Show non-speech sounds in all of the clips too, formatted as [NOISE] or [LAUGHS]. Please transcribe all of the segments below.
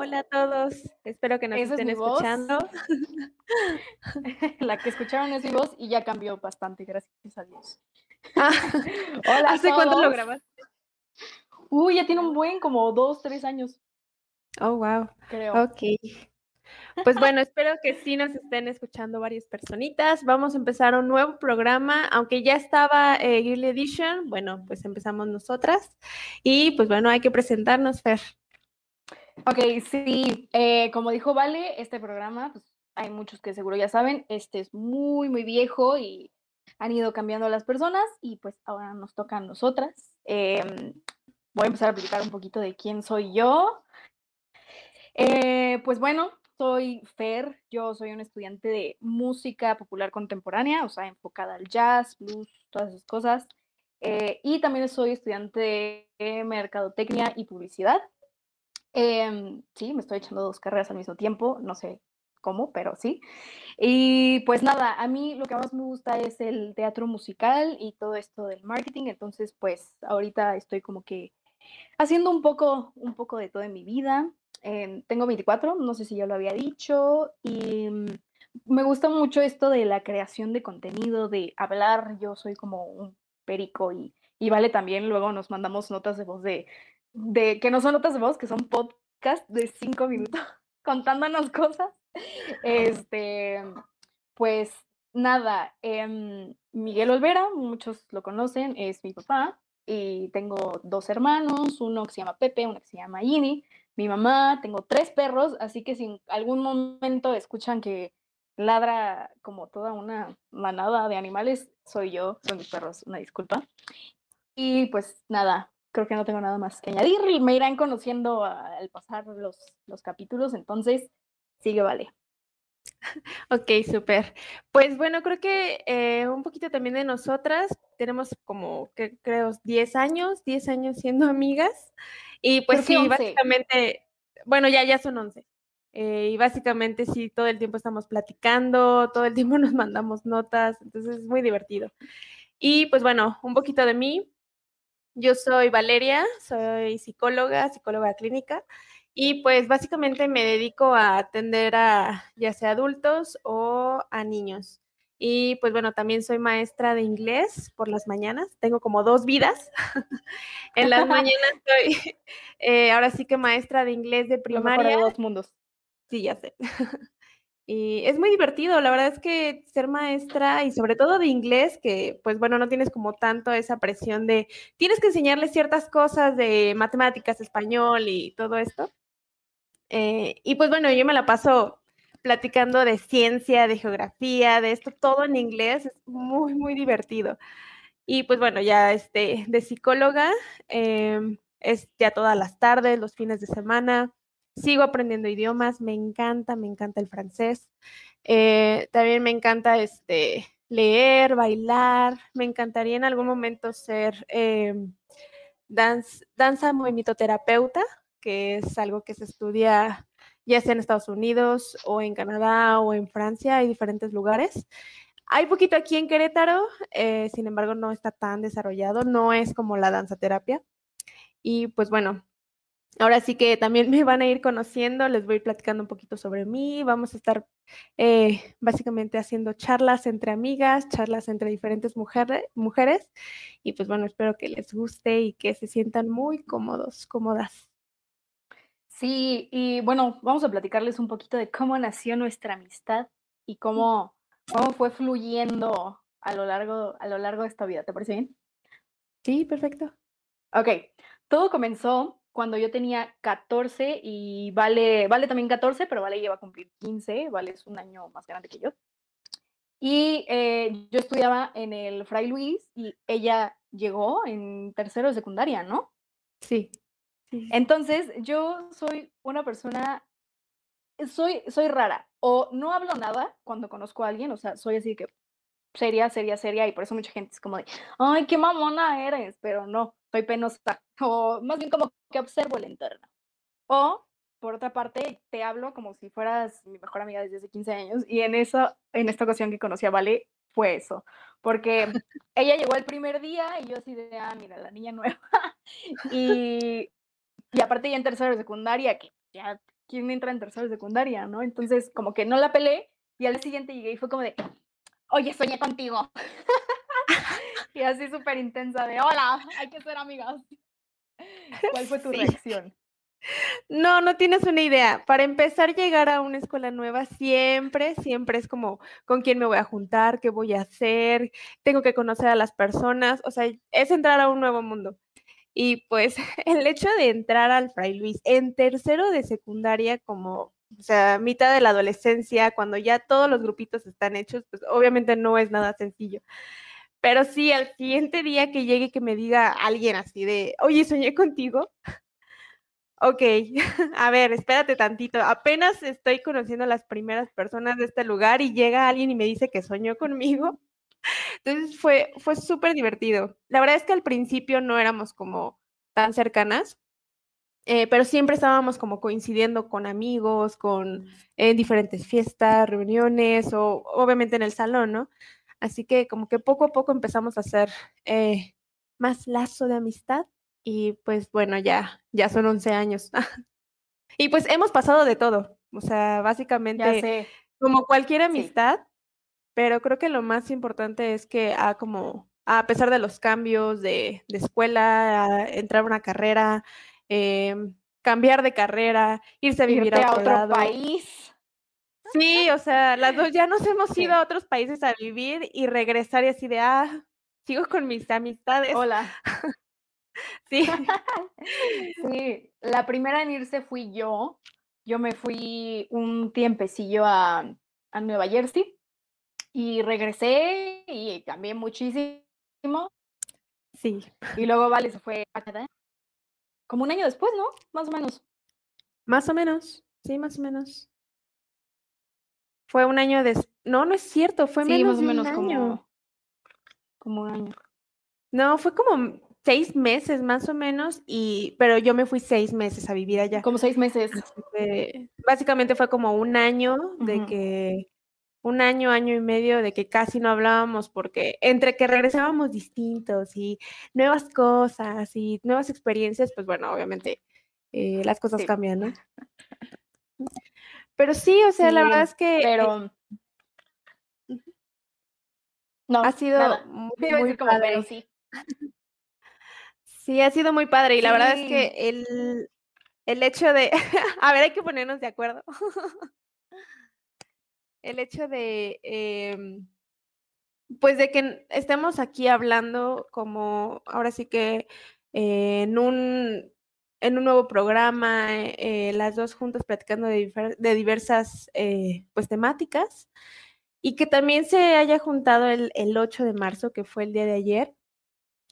hola a todos. Espero que nos ¿Esa es estén escuchando. [LAUGHS] La que escucharon es mi voz y ya cambió bastante, gracias a Dios. Ah, [LAUGHS] Hola, ¿Hace cuánto lo grabaste? Uy, ya tiene un buen, como dos, tres años, Oh, wow. creo. Ok. Pues bueno, espero que sí nos estén escuchando varias personitas. Vamos a empezar un nuevo programa, aunque ya estaba eh, Girly Edition, bueno, pues empezamos nosotras. Y pues bueno, hay que presentarnos, Fer. Ok, sí, eh, como dijo Vale, este programa, pues hay muchos que seguro ya saben, este es muy, muy viejo y han ido cambiando las personas y pues ahora nos toca a nosotras. Em, voy a empezar a explicar un poquito de quién soy yo. Eh, pues bueno, soy Fer, yo soy una estudiante de música popular contemporánea, o sea, enfocada al jazz, blues, todas esas cosas. Eh, y también soy estudiante de mercadotecnia y publicidad. Em, sí, me estoy echando dos carreras al mismo tiempo, no sé cómo, pero sí. Y pues nada, a mí lo que más me gusta es el teatro musical y todo esto del marketing, entonces pues ahorita estoy como que haciendo un poco, un poco de todo en mi vida. Em, tengo 24, no sé si ya lo había dicho, y mm, me gusta mucho esto de la creación de contenido, de hablar, yo soy como un perico y, y Vale también, luego nos mandamos notas de voz de, de que no son notas de voz, que son podcast de cinco minutos [LAUGHS] contándonos cosas. Este, pues nada, em, Miguel Olvera, muchos lo conocen, es mi papá y tengo dos hermanos, uno que se llama Pepe, uno que se llama Ini, mi mamá, tengo tres perros, así que si en algún momento escuchan que ladra como toda una manada de animales, soy yo, son mis perros, una disculpa. Y pues nada, creo que no tengo nada más que añadir me irán conociendo al pasar los, los capítulos, entonces sigue vale. Ok, súper. Pues bueno, creo que eh, un poquito también de nosotras, tenemos como, que creo, 10 años, 10 años siendo amigas. Y pues sí, 11. básicamente, bueno, ya, ya son 11. eh, y básicamente sí, todo el tiempo estamos platicando, todo el tiempo [LAUGHS] nos mandamos notas, entonces es muy divertido. Y pues bueno, un poquito de mí. Yo soy Valeria, soy psicóloga, psicóloga clínica. Y pues básicamente me dedico a atender a ya sea adultos o a niños. Y pues bueno, también soy maestra de inglés por las mañanas. Tengo como dos vidas. [LAUGHS] en las mañanas [LAUGHS] soy eh, ahora sí que maestra de inglés de Lo mejor de primaria. dos mundos. Sí, ya sé. [LAUGHS] Y es muy divertido, la verdad es que ser maestra y sobre todo de inglés, que pues bueno, no tienes como tanto esa presión de, tienes que enseñarles ciertas cosas de matemáticas, español y todo esto. Eh, y pues bueno, yo me la paso platicando de ciencia, de geografía, de esto, todo en inglés, es muy, muy divertido. Y pues bueno, ya este, de psicóloga, em, es ya todas las tardes, los fines de semana sigo aprendiendo idiomas, me encanta, me encanta el francés. Eh, también me encanta este, leer, bailar. Me encantaría en algún momento ser eh, danz- danza movimitoterapeuta, que es algo que se estudia ya sea en Estados Unidos o en Canadá o en Francia, hay diferentes lugares. Hay poquito aquí en Querétaro, eh, sin embargo no está tan desarrollado, no es como la danza terapia. Y pues bueno, Ahora sí que también me van a ir conociendo, les voy a ir platicando un poquito sobre mí, vamos a estar eh, básicamente haciendo charlas entre amigas, charlas entre diferentes mujeres, mujeres y pues bueno, espero que les guste y que se sientan muy cómodos, cómodas. Sí, y bueno, vamos a platicarles un poquito de cómo nació nuestra amistad y cómo, cómo fue fluyendo a lo largo, a lo largo de esta vida. ¿Te parece bien? Sí, perfecto. Ok, todo comenzó cuando yo tenía 14 y Vale, Vale también 14, pero Vale lleva a cumplir 15, Vale es un año más grande que yo. Y eh, yo estudiaba en el Fray Luis y ella llegó en tercero de secundaria, ¿no? Sí. Entonces, yo soy una persona soy, soy rara. O no hablo nada cuando conozco a alguien, o sea, soy así que seria, seria, seria, y por eso mucha gente es como de, ay, qué mamona eres, pero no, soy penosa. O más bien como que observo el entorno. O, por otra parte, te hablo como si fueras mi mejor amiga desde hace 15 años, y en eso, en esta ocasión que conocí a Vale, fue eso, porque ella llegó el primer día y yo así de, ah, mira, la niña nueva. [LAUGHS] y, y aparte ya en tercero de secundaria, que ya, ¿quién entra en tercero de secundaria, no? Entonces, como que no la pelé y al siguiente llegué y fue como de, oye, soñé contigo. [LAUGHS] [LAUGHS] y así súper intensa de, hola, hay que ser amigas. ¿Cuál fue tu reacción? No, no tienes una idea. Para empezar, llegar a una escuela nueva siempre, siempre es como con quién me voy a juntar, qué voy a hacer, tengo que conocer a las personas, o sea, es entrar a un nuevo mundo. Y pues [LAUGHS] el hecho de entrar al Fray Luis en tercero de secundaria, como, o sea, mitad de la adolescencia, cuando ya todos los grupitos están hechos, pues obviamente no es nada sencillo. Pero sí, al siguiente día que llegue que me diga alguien así de, oye, soñé contigo, Ok, [LAUGHS] a ver, espérate tantito. Apenas estoy conociendo a las primeras personas de este lugar y llega alguien y me dice que soñó conmigo. Entonces fue, fue súper divertido. La verdad es que al principio no éramos como tan cercanas, eh, pero siempre estábamos como coincidiendo con amigos, con en diferentes fiestas, reuniones o obviamente en el salón, ¿no? Así que como que poco a poco empezamos a hacer eh, más lazo de amistad y pues bueno, ya, ya son 11 años. [LAUGHS] y pues hemos pasado de todo. O sea, básicamente, como cualquier amistad, pero creo que lo más importante es que a como, a pesar de los cambios de, de escuela, entrar a una carrera, em, cambiar de carrera, irse a vivir a otro, país. Sí, o sea, las dos ya nos hemos ido a otros países a vivir y regresar y así de, ah, sigo con mis amistades. Hola. [LAUGHS] Sí. [LAUGHS] sí, la primera en irse fui yo. Yo me fui un tiempecillo a, a Nueva Jersey y regresé y cambié muchísimo. Sí. Y luego Vale se fue a Canadá. Como un año después, ¿no? Más o menos. Más o menos, sí, más o menos. Fue un año después. No, no es cierto, fue menos más o menos Como, como un año. No, fue como seis meses más o menos, y, pero yo me fui seis meses a vivir allá. Como seis meses. básicamente fue como un año de que, un año, año y medio de que casi no hablábamos porque entre que regresábamos distintos y nuevas cosas y nuevas experiencias, pues bueno, obviamente eh, las cosas cambian, ¿no? [LAUGHS] Pero sí, o sea, la verdad es que... Eh pero... no, ha sido muy, como, pero sí. Sí, ha sido muy padre y la verdad es que el, el hecho de, [LAUGHS] a ver, hay que ponernos de acuerdo. el hecho de, em, pues de que estemos aquí hablando como, ahora sí que en un en un nuevo programa, eh, las dos juntas platicando de, de diversas eh, pues temáticas y que también se haya juntado el, el 8 de marzo, que fue el día de ayer,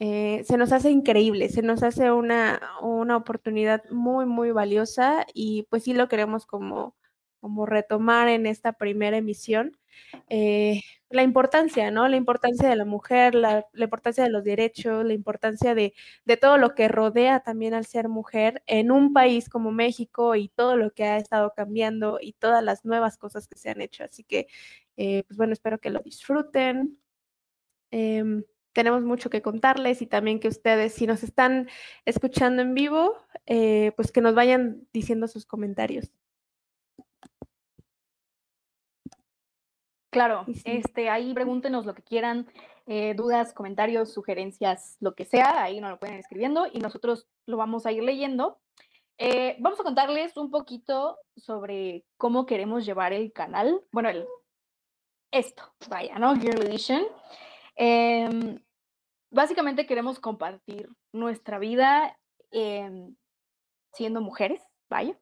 eh, se nos hace increíble, se nos hace una, una oportunidad muy, muy valiosa y pues sí lo queremos como, como retomar en esta primera emisión. Eh, la importancia, ¿no? La importancia de la mujer, la, importancia de los derechos, la importancia de, de, todo lo que rodea también al ser mujer en un país como México y todo lo que ha estado cambiando y todas las nuevas cosas que se han hecho. Así que, eh, pues bueno, espero que lo disfruten. Em, tenemos mucho que contarles y también que ustedes, si nos están escuchando en vivo, eh, pues que nos vayan diciendo sus comentarios. Claro, este, ahí pregúntenos lo que quieran, eh, dudas, comentarios, sugerencias, lo que sea, ahí nos lo pueden escribiendo y nosotros lo vamos a ir leyendo. Eh, vamos a contarles un poquito sobre cómo queremos llevar el canal. Bueno, el, esto, vaya, ¿no? Girl Edition. Em, básicamente queremos compartir nuestra vida em, siendo mujeres, vaya.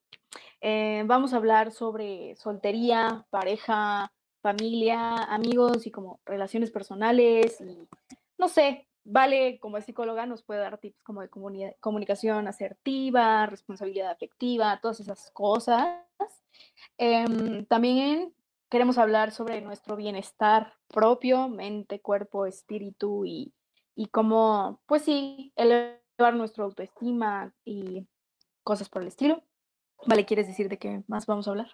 Eh, vamos a hablar sobre soltería, pareja, familia, amigos y como relaciones personales y no sé, Vale, como psicóloga, nos puede dar tips como de comunicación asertiva, responsabilidad afectiva, todas esas cosas. Em, también queremos hablar sobre nuestro bienestar propio, mente, cuerpo, espíritu y, y cómo, pues sí, elevar nuestra autoestima y cosas por el estilo. Vale, ¿quieres decir de qué más vamos a hablar?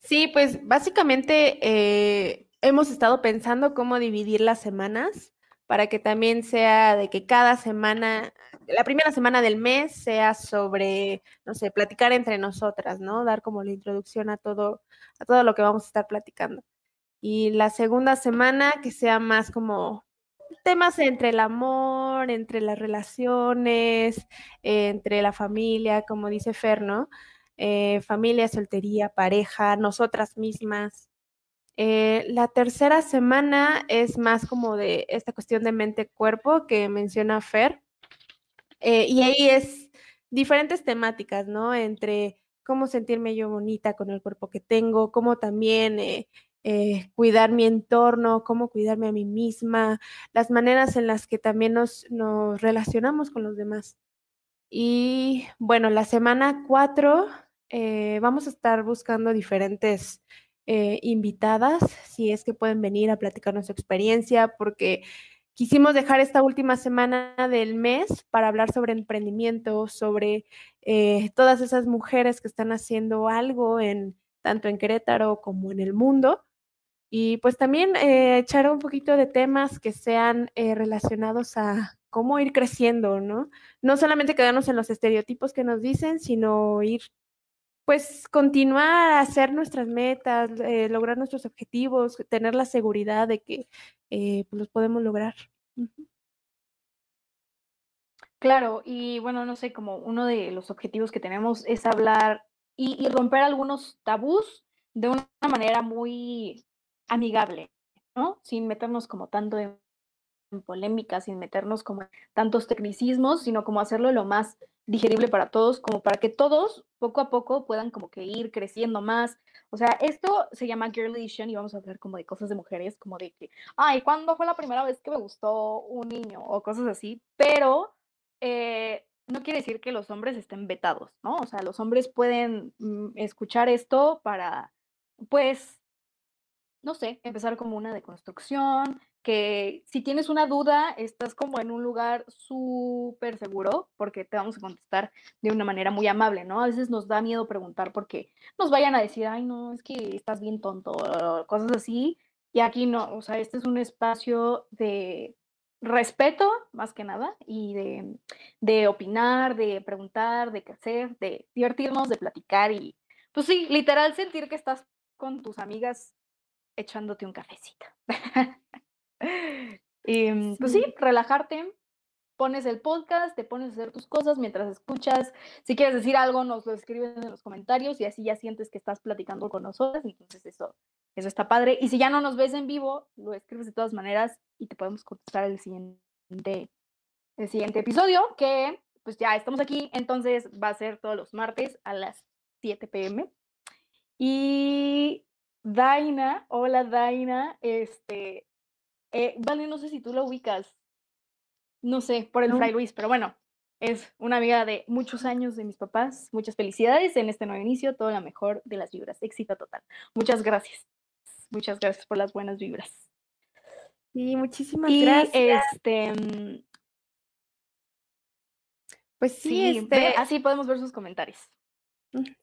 Sí, pues básicamente eh, hemos estado pensando cómo dividir las semanas para que también sea de que cada semana, la primera semana del mes sea sobre, no sé, platicar entre nosotras, ¿no? Dar como la introducción a todo, a todo lo que vamos a estar platicando. Y la segunda semana que sea más como temas entre el amor, entre las relaciones, entre la familia, como dice Fer, ¿no? Eh, familia, soltería, pareja, nosotras mismas. Eh, la tercera semana es más como de esta cuestión de mente-cuerpo que menciona Fer. Eh, y ahí es diferentes temáticas, ¿no? Entre cómo sentirme yo bonita con el cuerpo que tengo, cómo también cuidar mi entorno, cómo cuidarme a mí misma, las maneras en las que también nos, nos relacionamos con los demás. Y bueno, la semana 4 eh, vamos a estar buscando diferentes eh, invitadas, si es que pueden venir a platicarnos su experiencia, porque quisimos dejar esta última semana del mes para hablar sobre emprendimiento, sobre eh, todas esas mujeres que están haciendo algo en tanto en Querétaro como en el mundo. Y pues también echar un poquito de temas que sean relacionados a cómo ir creciendo, ¿no? No solamente quedarnos en los estereotipos que nos dicen, sino ir, pues, continuar a hacer nuestras metas, eh, lograr nuestros objetivos, tener la seguridad de que eh, pues, los podemos lograr. Claro, y bueno, no sé, como uno de los objetivos que tenemos es hablar y, y romper algunos tabús de una manera muy amigable, ¿no? Sin meternos como tanto en polémica, sin meternos como tantos tecnicismos, sino como hacerlo lo más digerible para todos, como para que todos poco a poco puedan como que ir creciendo más. O sea, esto se llama Girl Edition y vamos a hablar como de cosas de mujeres, como de que, ay, ¿cuándo fue la primera vez que me gustó un niño? O cosas así, pero eh, no quiere decir que los hombres estén vetados, ¿no? O sea, los hombres pueden mm, escuchar esto para, pues, no sé, empezar como una deconstrucción, que si tienes una duda, estás como en un lugar súper seguro, porque te vamos a contestar de una manera muy amable, ¿no? A veces nos da miedo preguntar porque nos vayan a decir, ay, no, es que estás bien tonto, cosas así. Y aquí no, o sea, este es un espacio de respeto, más que nada, y de, de opinar, de preguntar, de qué hacer, de divertirnos, de platicar y, pues sí, literal sentir que estás con tus amigas echándote un cafecito. [LAUGHS] y mm, pues sí, relajarte, pones el podcast, te pones a hacer tus cosas mientras escuchas. Si quieres decir algo, nos lo escribes en los comentarios y así ya sientes que estás platicando con nosotros. Entonces eso, eso está padre. Y si ya no nos ves en vivo, lo escribes de todas maneras y te podemos contestar el siguiente, el siguiente episodio, que pues ya estamos aquí. Entonces va a ser todos los martes a las 7 pm. Y Daina, hola Daina, este, eh, vale, no sé si tú la ubicas, no sé, por el Fray Luis, pero bueno, es una amiga de muchos años de mis papás. Muchas felicidades en este nuevo inicio, todo lo mejor de las vibras, éxito total. Muchas gracias, muchas gracias por las buenas vibras. Sí, muchísimas gracias. Este, mm pues sí, este... así podemos ver sus comentarios.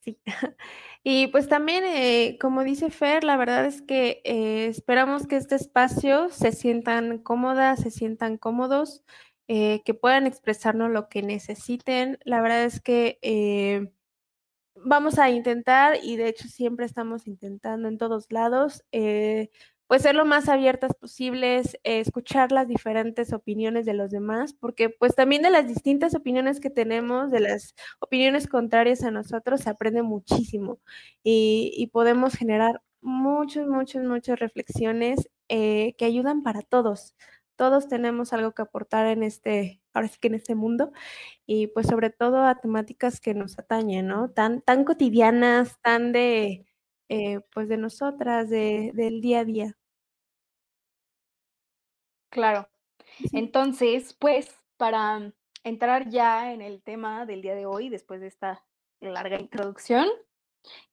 Sí. [LAUGHS] Y pues también, eh, como dice Fer, la verdad es que eh, esperamos que este espacio se sientan cómodas, se sientan cómodos, eh, que puedan expresarnos lo que necesiten. La verdad es que vamos a intentar, y de hecho siempre estamos intentando en todos lados, pues ser lo más abiertas posibles, eh, escuchar las diferentes opiniones de los demás, porque pues también de las distintas opiniones que tenemos, de las opiniones contrarias a nosotros, se aprende muchísimo y, podemos generar muchas, muchas, muchas reflexiones eh, que ayudan para todos. Todos tenemos algo que aportar en este, ahora sí que en este mundo, y pues sobre todo a temáticas que nos atañen, ¿no? Tan, tan cotidianas, tan de, eh, pues de nosotras, de, del día a día. Claro. Entonces, pues, para entrar ya en el tema del día de hoy, después de esta larga introducción,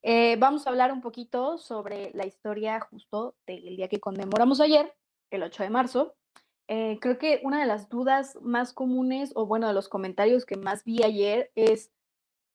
Eh, vamos a hablar un poquito sobre la historia justo del día que conmemoramos ayer, el 8 de marzo. Eh, creo que una de las dudas más comunes, o bueno, de los comentarios que más vi ayer es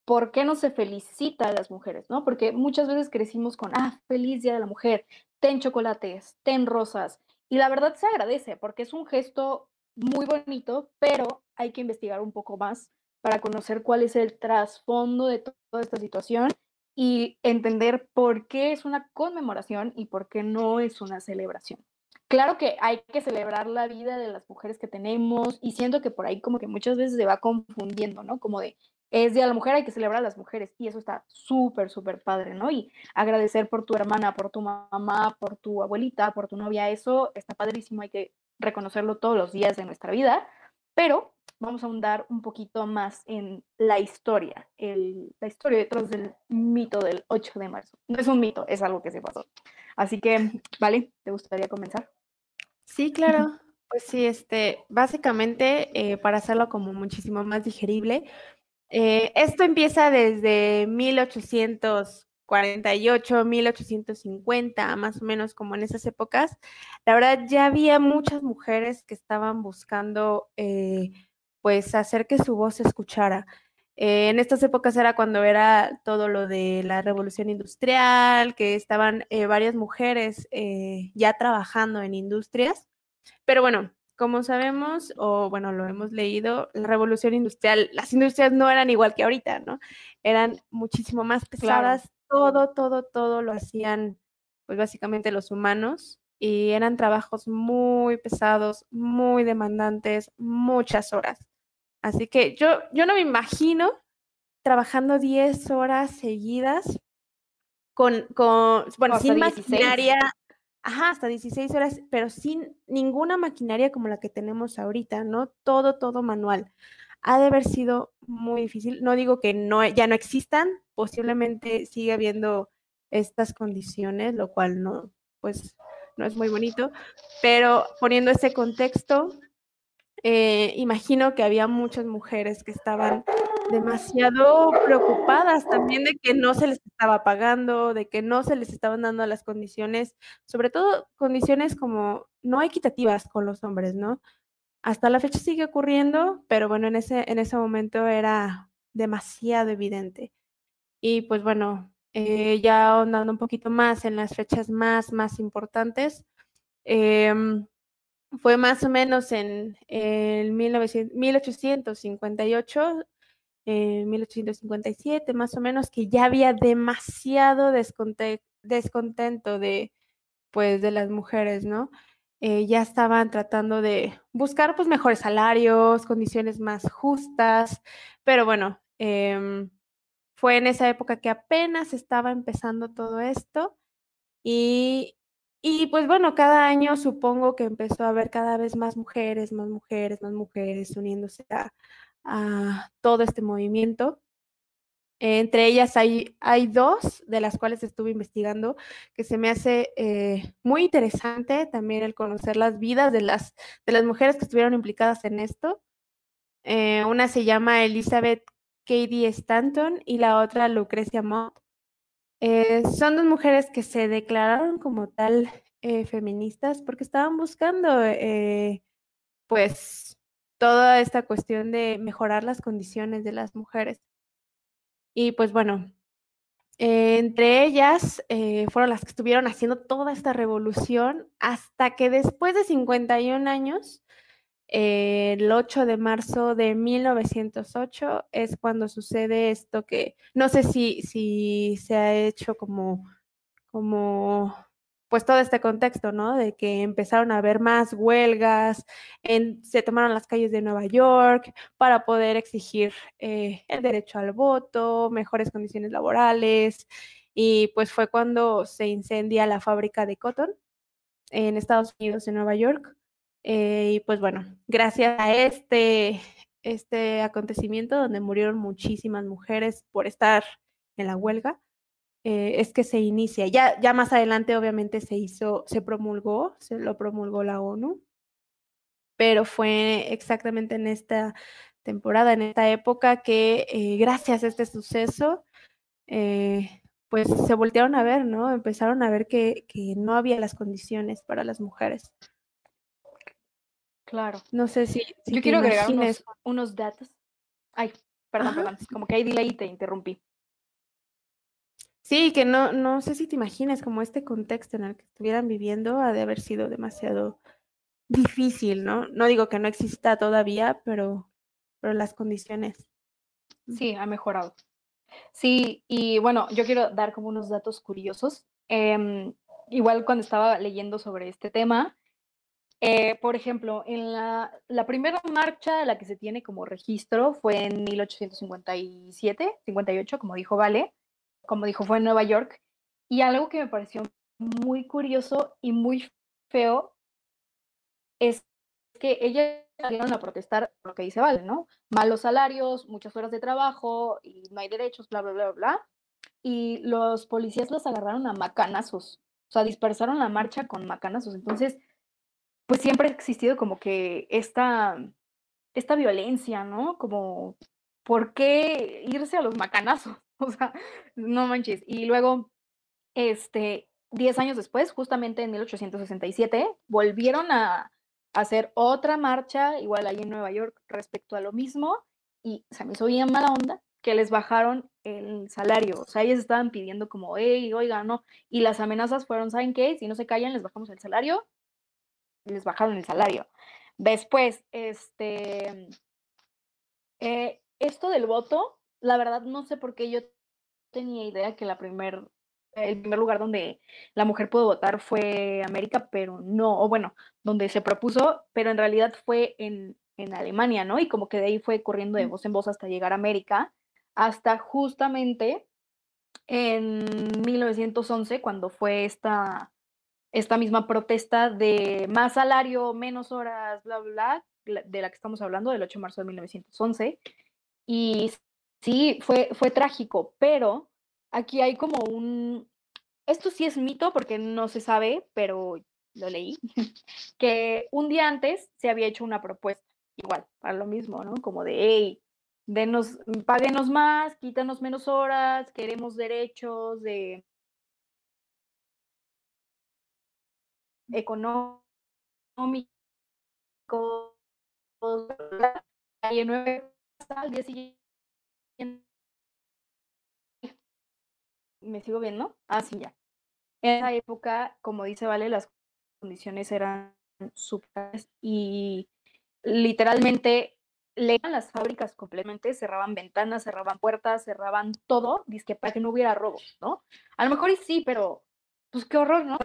¿por qué no se felicita a las mujeres? ¿no? Porque muchas veces crecimos con, ah, feliz Día de la Mujer, ten chocolates, ten rosas. Y la verdad se agradece porque es un gesto muy bonito, pero hay que investigar un poco más para conocer cuál es el trasfondo de toda esta situación y entender por qué es una conmemoración y por qué no es una celebración. Claro que hay que celebrar la vida de las mujeres que tenemos y siento que por ahí como que muchas veces se va confundiendo, ¿no? Como de, es Día de la Mujer, hay que celebrar a las mujeres y eso está súper, súper padre, ¿no? Y agradecer por tu hermana, por tu mamá, por tu abuelita, por tu novia, eso está padrísimo, hay que reconocerlo todos los días de nuestra vida, pero vamos a ahondar un poquito más en la historia, el, la historia detrás del mito del 8 de marzo. No es un mito, es algo que se pasó. Así que, vale, ¿te gustaría comenzar? Sí, claro. Pues sí, este, básicamente, eh, para hacerlo como muchísimo más digerible, eh, esto empieza desde 1848, 1850, más o menos como en esas épocas. La verdad, ya había muchas mujeres que estaban buscando eh, pues hacer que su voz se escuchara. Eh, en estas épocas era cuando era todo lo de la revolución industrial, que estaban varias mujeres ya trabajando en industrias. Pero bueno, como sabemos, o bueno, lo hemos leído, la revolución industrial, las industrias no eran igual que ahorita, ¿no? Eran muchísimo más pesadas, todo, todo, todo lo hacían, pues básicamente los humanos y eran trabajos muy pesados, muy demandantes, muchas horas. Así que yo, yo no me imagino trabajando 10 horas seguidas con, con bueno, sin maquinaria, ajá, hasta 16 horas, pero sin ninguna maquinaria como la que tenemos ahorita, ¿no? Todo, todo manual. Ha de haber sido muy difícil. No digo que no, ya no existan, posiblemente sigue habiendo estas condiciones, lo cual no, pues, no es muy bonito, pero poniendo ese contexto, eh, imagino que había muchas mujeres que estaban demasiado preocupadas también de que no se les estaba pagando, de que no se les estaban dando las condiciones, sobre todo condiciones como no equitativas con los hombres, ¿no? Hasta la fecha sigue ocurriendo, pero bueno, en ese, en ese momento era demasiado evidente. Y pues bueno, eh, ya ahondando un poquito más en las fechas más, más importantes, eh, fue más o menos en el 1858, en 1857, más o menos, que ya había demasiado descontento de, pues, de las mujeres, ¿no? Eh, ya estaban tratando de buscar pues mejores salarios, condiciones más justas, pero bueno, em, fue en esa época que apenas estaba empezando todo esto y y pues bueno, cada año supongo que empezó a haber cada vez más mujeres, más mujeres, más mujeres uniéndose a, todo este movimiento. Entre ellas hay, hay dos de las cuales estuve investigando que se me hace eh, muy interesante también el conocer las vidas de las, de las mujeres que estuvieron implicadas en esto. Eh, una se llama Elizabeth Katie Stanton y la otra Lucrecia Mott. Eh, son dos mujeres que se declararon como tal feministas porque estaban buscando, pues, toda esta cuestión de mejorar las condiciones de las mujeres. Y pues bueno, entre ellas fueron las que estuvieron haciendo toda esta revolución hasta que después de 51 años el 8 de marzo de 1908 es cuando sucede esto que no sé si, si se ha hecho como, como pues todo este contexto, ¿no? De que empezaron a haber más huelgas, en, se tomaron las calles de Nueva York para poder exigir eh, el derecho al voto, mejores condiciones laborales, y pues fue cuando se incendia la fábrica de cotton en Estados Unidos, en Nueva York. Eh, y pues bueno, gracias a este, este acontecimiento donde murieron muchísimas mujeres por estar en la huelga, eh, es que se inicia. Ya, ya más adelante obviamente se hizo, se promulgó, se lo promulgó la ONU, pero fue exactamente en esta temporada, en esta época, que eh, gracias a este suceso, pues se voltearon a ver, ¿no? Empezaron a ver que, que no había las condiciones para las mujeres. Claro. No sé si, si Yo quiero agregar unos, unos datos. Ay, perdón, Ajá. perdón. Como que hay delay y te interrumpí. Sí, que no, no sé si te imaginas como este contexto en el que estuvieran viviendo ha de haber sido demasiado difícil, ¿no? No digo que no exista todavía, pero, pero las condiciones. Sí, ha mejorado. Sí, y bueno, yo quiero dar como unos datos curiosos. Em, igual cuando estaba leyendo sobre este tema, eh, por ejemplo, en la, la primera marcha de la que se tiene como registro fue en 1857, 58, como dijo Vale, como dijo, fue en Nueva York. Y algo que me pareció muy curioso y muy feo es que ellas salieron a protestar lo que dice Vale, ¿no? Malos salarios, muchas horas de trabajo y no hay derechos, bla, bla, bla, bla. Y los policías las agarraron a macanazos, o sea, dispersaron la marcha con macanazos. Entonces, pues siempre ha existido como que esta, esta violencia, ¿no? Como, ¿por qué irse a los macanazos? [LAUGHS] O sea, no manches. Y luego, este, 10 años después, justamente en 1867, volvieron a hacer otra marcha, igual ahí en Nueva York, respecto a lo mismo, y se me hizo bien mala onda que les bajaron el salario. O sea, ellos estaban pidiendo como, hey, oiga, no. Y las amenazas fueron, ¿saben qué? Si no se callan, les bajamos el salario. Les bajaron el salario. Después, este, eh, esto del voto, la verdad no sé por qué yo tenía idea que la primer, el primer lugar donde la mujer pudo votar fue América, pero no, o bueno, donde se propuso, pero en realidad fue en, en Alemania, ¿no? Y como que de ahí fue corriendo de voz en voz hasta llegar a América, hasta justamente en 1911, cuando fue esta, esta misma protesta de más salario, menos horas, bla, bla, bla, la- de la que estamos hablando, del 8 de marzo de 1911. Y sí, fue, fue trágico, pero aquí hay como un... Esto sí es mito porque no se sabe, pero lo leí, [LAUGHS] que un día antes se había hecho una propuesta, igual, para lo mismo, ¿no? Como de, hey, denos, páguenos más, quítanos menos horas, queremos derechos de económicos, y en nueve al día siguiente me sigo viendo, ah, sí, ya. En esa época, como dice Vale, las condiciones eran súper y literalmente leían las fábricas completamente, cerraban ventanas, cerraban puertas, cerraban todo, dizque para que no hubiera robos, ¿no? A lo mejor y sí, pero pues qué horror, ¿no?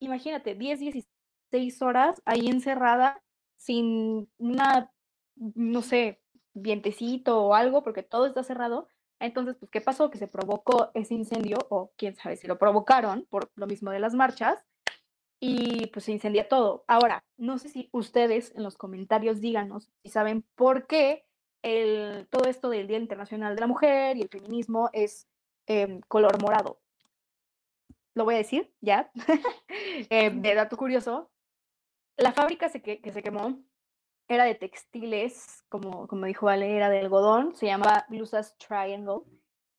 Imagínate, 10, 16 horas ahí encerrada sin una, no sé, vientecito o algo, porque todo está cerrado. Entonces, pues, ¿qué pasó? Que se provocó ese incendio, o quién sabe si lo provocaron por lo mismo de las marchas, y pues se incendia todo. Ahora, no sé si ustedes en los comentarios díganos si saben por qué el, todo esto del Día Internacional de la Mujer y el feminismo es em, color morado. Lo voy a decir ya. [LAUGHS] Eh, de dato curioso, la fábrica se que, que se quemó era de textiles, como, como dijo Ale, era de algodón, se llamaba Blusas Triangle,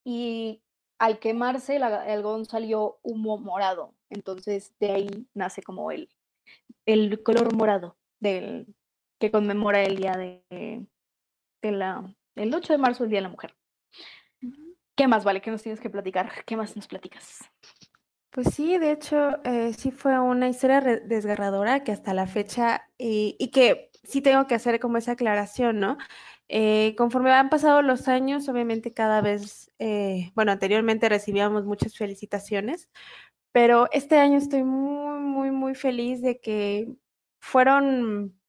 y al quemarse el algodón salió humo morado, entonces de ahí nace como el, el color morado del, que conmemora el día de, de la, el 8 de marzo, el Día de la Mujer. ¿Qué más, Vale? ¿Qué nos tienes que platicar? ¿Qué más nos platicas? Pues sí, de hecho, eh, sí fue una historia desgarradora que hasta la fecha, y, y que sí tengo que hacer como esa aclaración, ¿no? Eh, conforme han pasado los años, obviamente cada vez, eh, bueno, anteriormente recibíamos muchas felicitaciones, pero este año estoy muy, muy, muy feliz de que fueron,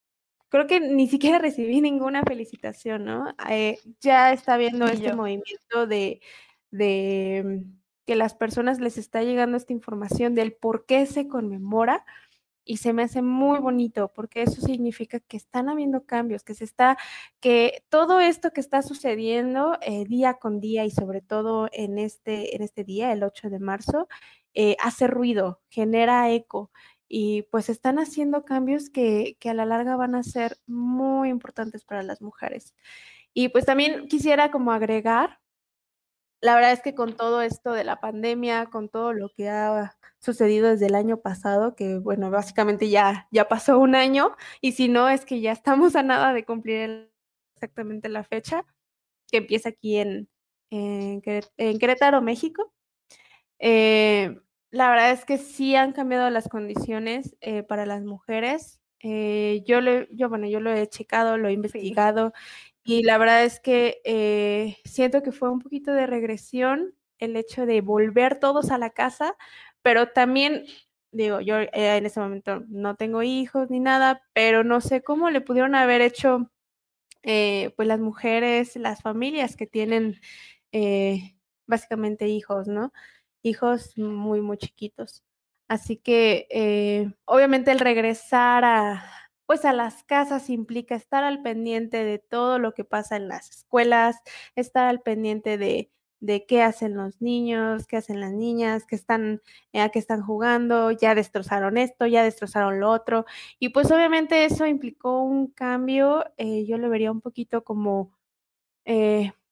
creo que ni siquiera [LAUGHS] recibí ninguna felicitación, ¿no? Eh, ya está habiendo Ni este yo. movimiento de, de que las personas les está llegando esta información del por qué se conmemora y se me hace muy bonito porque eso significa que están habiendo cambios, que se está, que todo esto que está sucediendo eh, día con día y sobre todo en este, en este día, el 8 de marzo, eh, hace ruido, genera eco y pues están haciendo cambios que, que a la larga van a ser muy importantes para las mujeres. Y pues también quisiera como agregar la verdad es que con todo esto de la pandemia, con todo lo que ha sucedido desde el año pasado, que bueno, básicamente ya, ya pasó un año, y si no, es que ya estamos a nada de cumplir exactamente la fecha, que empieza aquí en, en, Querétaro, México. Eh, la verdad es que sí han cambiado las condiciones eh, para las mujeres. Eh, yo, lo, yo, bueno, yo lo he checado, lo he investigado y la verdad es que eh, siento que fue un poquito de regresión el hecho de volver todos a la casa, pero también, digo, yo en ese momento no tengo hijos ni nada, pero no sé cómo le pudieron haber hecho pues las mujeres, las familias que tienen básicamente hijos, ¿no? hijos muy, muy chiquitos. Así que eh, obviamente el regresar a, pues a las casas implica estar al pendiente de todo lo que pasa en las escuelas, estar al pendiente de, qué hacen los niños, qué hacen las niñas, qué están, eh, a qué están jugando, ya destrozaron esto, ya destrozaron lo otro. Y pues obviamente eso implicó un cambio, eh, yo lo vería un poquito como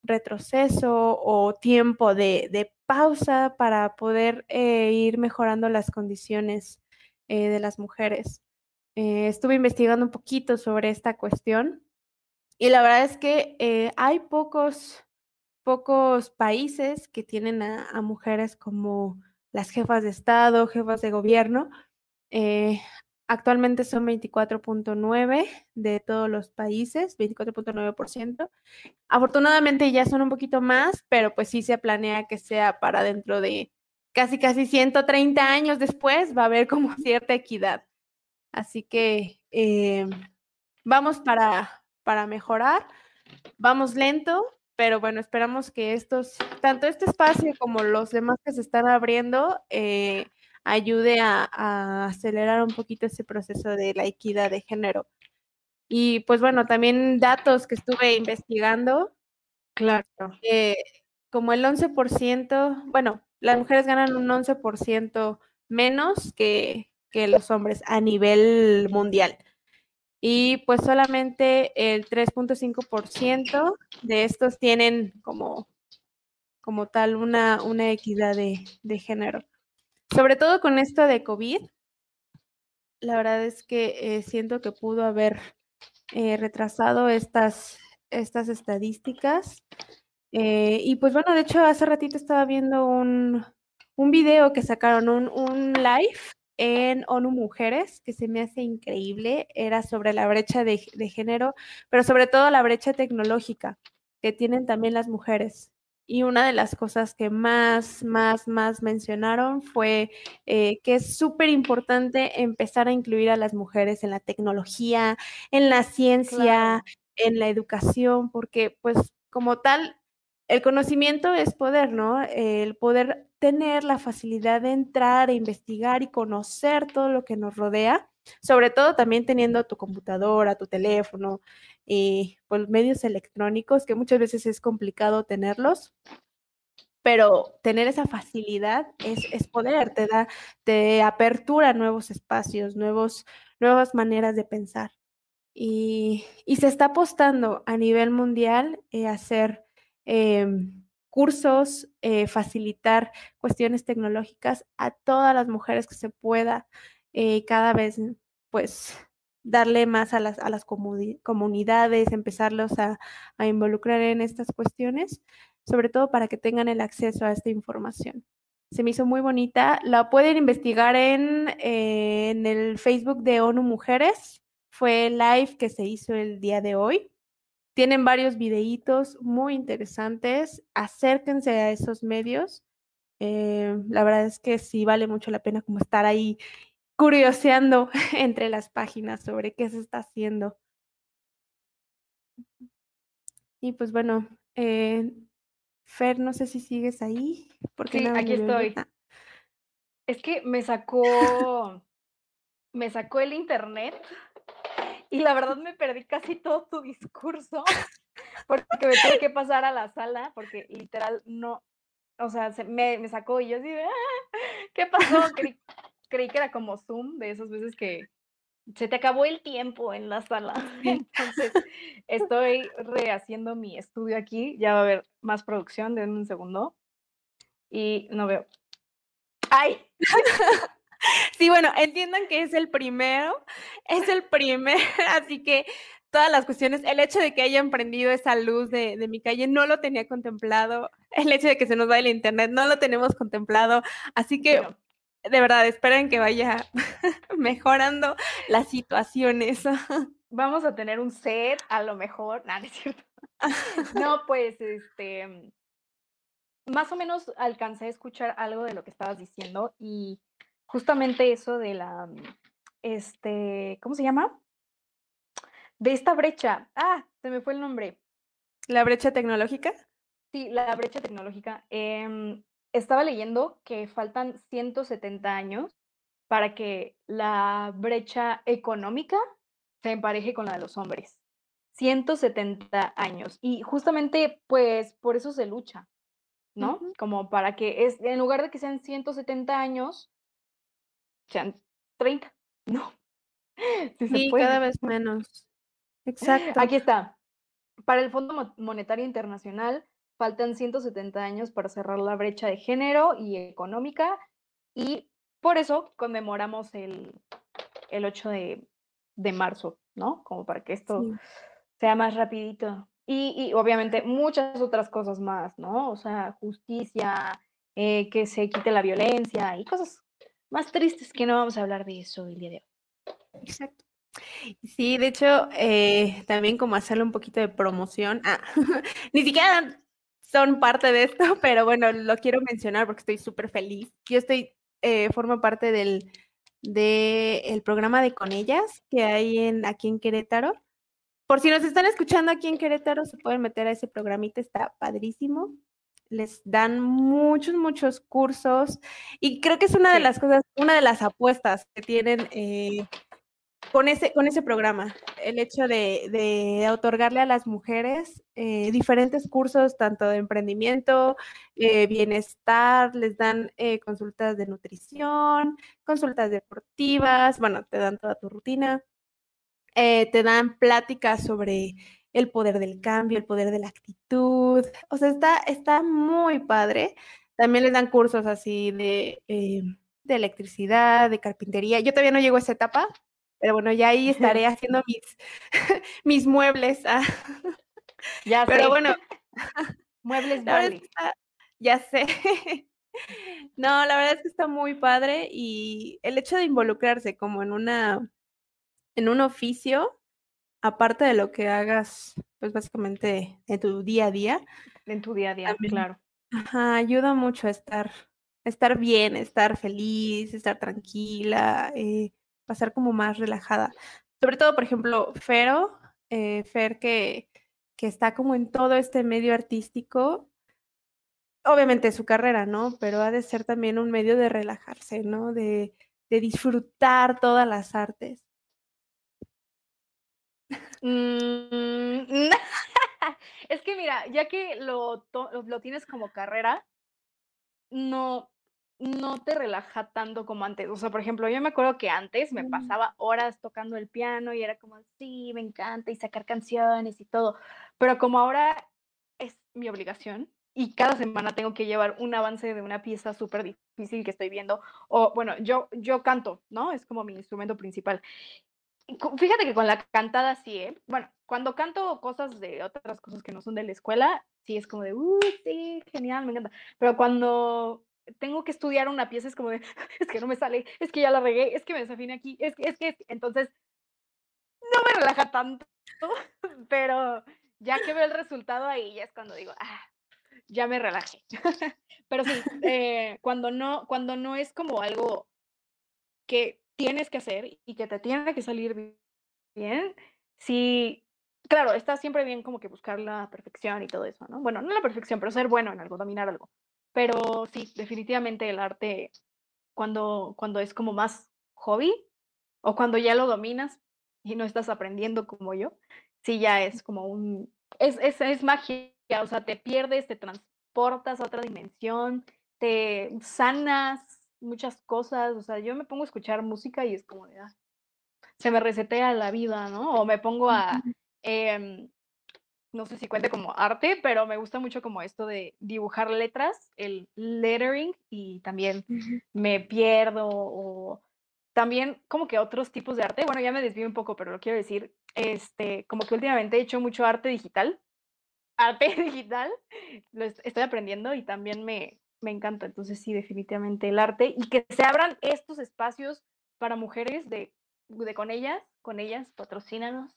retroceso o tiempo de, pausa para poder eh, ir mejorando las condiciones eh, de las mujeres. Eh, estuve investigando un poquito sobre esta cuestión y la verdad es que hay pocos, pocos países que tienen a, mujeres como las jefas de Estado, jefas de gobierno. Actualmente son 24.9 de todos los países, 24.9%. Afortunadamente ya son un poquito más, pero pues sí se planea que sea para dentro de casi, casi 130 años después, va a haber como [LAUGHS] cierta equidad. Así que eh, vamos para, para mejorar, vamos lento, pero bueno, esperamos que estos, tanto este espacio como los demás que se están abriendo, eh, ayude a, acelerar un poquito ese proceso de la equidad de género. Y pues bueno, también datos que estuve investigando. Claro. Eh, como el 11%, bueno, las mujeres ganan un 11% menos que, que los hombres a nivel mundial. Y pues solamente el 3.5% de estos tienen como, como tal una, una equidad de, de género sobre todo con esto de COVID, la verdad es que eh, siento que pudo haber eh, retrasado estas, estas estadísticas. Eh, y pues bueno, de hecho, hace ratito estaba viendo un, un video que sacaron, un, un, live en ONU Mujeres, que se me hace increíble. Era sobre la brecha de, de género, pero sobre todo la brecha tecnológica que tienen también las mujeres. Y una de las cosas que más, más, más mencionaron fue eh, que es súper importante empezar a incluir a las mujeres en la tecnología, en la ciencia, en la educación, porque pues como tal, el conocimiento es poder, ¿no? El poder tener la facilidad de entrar e investigar y conocer todo lo que nos rodea, sobre todo también teniendo tu computadora, tu teléfono, y pues, medios electrónicos, que muchas veces es complicado tenerlos, pero tener esa facilidad es, es poder, te da, te apertura nuevos espacios, nuevos, nuevas maneras de pensar. Y, y se está apostando a nivel mundial eh, hacer em, cursos, eh, facilitar cuestiones tecnológicas a todas las mujeres que se pueda eh, cada vez, pues, darle más a las, a las comunidades, empezarlos a, involucrar en estas cuestiones, sobre todo para que tengan el acceso a esta información. Se me hizo muy bonita. La pueden investigar en, eh, en el Facebook de ONU Mujeres. Fue el live que se hizo el día de hoy. Tienen varios videitos muy interesantes. Acérquense a esos medios. Eh, la verdad es que sí vale mucho la pena como estar ahí curioseando [LAUGHS] entre las páginas sobre qué se está haciendo. Y pues bueno, eh, Fer, no sé si sigues ahí. Porque sí, aquí estoy. Es que me sacó, me sacó el internet y la verdad me perdí casi todo tu discurso porque me tuve que pasar a la sala porque literal no, o sea, me, me, sacó y yo así ah, ¿qué pasó? creí que era como Zoom, de esas veces que se te acabó el tiempo en la sala. [LAUGHS] Entonces, estoy rehaciendo mi estudio aquí. Ya va a haber más producción, denme un segundo. y no veo. ¡Ay! [LAUGHS] [LAUGHS] Sí, bueno, entiendan que es el primero, es el primer, [LAUGHS] así que todas las cuestiones, el hecho de que haya emprendido esa luz de, de, mi calle no lo tenía contemplado, el hecho de que se nos vaya el internet no lo tenemos contemplado, así que de verdad esperen que vaya [LAUGHS] mejorando las situaciones. [LAUGHS] Vamos a tener un set, a lo mejor, nada, es cierto. No, pues, este, más o menos alcancé a escuchar algo de lo que estabas diciendo y justamente eso de la, este, ¿cómo se llama? De esta brecha. Ah, se me fue el nombre. ¿La brecha tecnológica? Sí, la brecha tecnológica. Eh, estaba leyendo que faltan 170 años para que la brecha económica se empareje con la de los hombres. 170 años. Y justamente, pues, por eso se lucha, ¿no? Uh -huh. Como para que, es, en lugar de que sean 170 años, sean 30, ¿no? [LAUGHS] Sí, cada vez menos. [LAUGHS] Exacto. Aquí está. Para el Fondo Monetario Internacional, faltan 170 años para cerrar la brecha de género y económica y por eso conmemoramos el, el 8 de, de, marzo, ¿no? Como para que esto sí. sea más rapidito. Y, y, obviamente muchas otras cosas más, ¿no? O sea, justicia, eh, que se quite la violencia y cosas más tristes que no vamos a hablar de eso el día de hoy. Exacto. Sí, de hecho, eh, también como hacerle un poquito de promoción. Ah, [LAUGHS] ni siquiera son parte de esto, [LAUGHS] pero bueno, lo quiero mencionar porque estoy súper feliz. Yo estoy, eh, formo parte del de el programa de Con Ellas que hay en, aquí en Querétaro. Por si nos están escuchando aquí en Querétaro, se pueden meter a ese programita, está padrísimo. Les dan muchos, muchos cursos y creo que es una de las cosas, una de las apuestas que tienen eh, con ese, con ese programa, el hecho de, de otorgarle a las mujeres eh, diferentes cursos, tanto de emprendimiento, eh, bienestar, les dan eh, consultas de nutrición, consultas deportivas, bueno, te dan toda tu rutina, eh, te dan pláticas sobre el poder del cambio, el poder de la actitud, o sea, está, está muy padre. También les dan cursos así de, eh, de electricidad, de carpintería. Yo todavía no llego a esa etapa, pero bueno, ya ahí estaré haciendo mis, [LAUGHS] mis muebles. Ah. Ya Pero sé. bueno. [LAUGHS] Muebles vale. está- ya sé. [LAUGHS] No, la verdad es que está muy padre y el hecho de involucrarse como en una, en un oficio, aparte de lo que hagas, pues básicamente en tu día a día, En tu día a día, También. claro. ajá, ayuda mucho a estar, estar bien, estar feliz, estar tranquila, eh, pasar como más relajada. Sobre todo, por ejemplo, Fero, eh, Fer que, que está como en todo este medio artístico, obviamente su carrera, ¿no? Pero ha de ser también un medio de relajarse, ¿no? De, de disfrutar todas las artes. Mm, [LAUGHS] Es que mira, ya que lo, lo tienes como carrera, no, no te relaja tanto como antes. O sea, por ejemplo, yo me acuerdo que antes me Mm. pasaba horas tocando el piano y era como, sí, me encanta y sacar canciones y todo. Pero como ahora es mi obligación y cada semana tengo que llevar un avance de una pieza súper difícil que estoy viendo, o bueno, yo, yo canto, ¿no? Es como mi instrumento principal. Fíjate que con la cantada sí, ¿eh? Bueno, cuando canto cosas de otras cosas que no son de la escuela, sí es como de, uh, sí, genial, me encanta. Pero cuando tengo que estudiar una pieza es como de, [LAUGHS] es que no me sale, es que ya la regué, es que me desafiné aquí, es que, es que, es que". entonces no me relaja tanto, [LAUGHS] pero ya que veo el resultado ahí ya es cuando digo, ah, ya me relajé. [LAUGHS] Pero sí, eh, cuando no, cuando no es como algo que tienes que hacer y que te tiene que salir bi- bien, sí, claro, está siempre bien como que buscar la perfección y todo eso, ¿no? Bueno, no la perfección, pero ser bueno en algo, dominar algo. Pero sí, definitivamente el arte, cuando, cuando es como más hobby o cuando ya lo dominas y no estás aprendiendo como yo, sí ya es como un, es, es, es magia, o sea, te pierdes, te transportas a otra dimensión, te sanas muchas cosas, o sea, yo me pongo a escuchar música y es como de, ah, se me resetea la vida, ¿no? O me pongo a, em, no sé si cuente como arte, pero me gusta mucho como esto de dibujar letras, el lettering, y también me pierdo o también como que otros tipos de arte. Bueno, ya me desvío un poco, pero lo quiero decir, este, como que últimamente he hecho mucho arte digital, arte [LAUGHS] digital, lo estoy aprendiendo y también me, me encanta. Entonces sí, definitivamente el arte y que se abran estos espacios para mujeres de, de con ellas, con ellas, patrocínanos.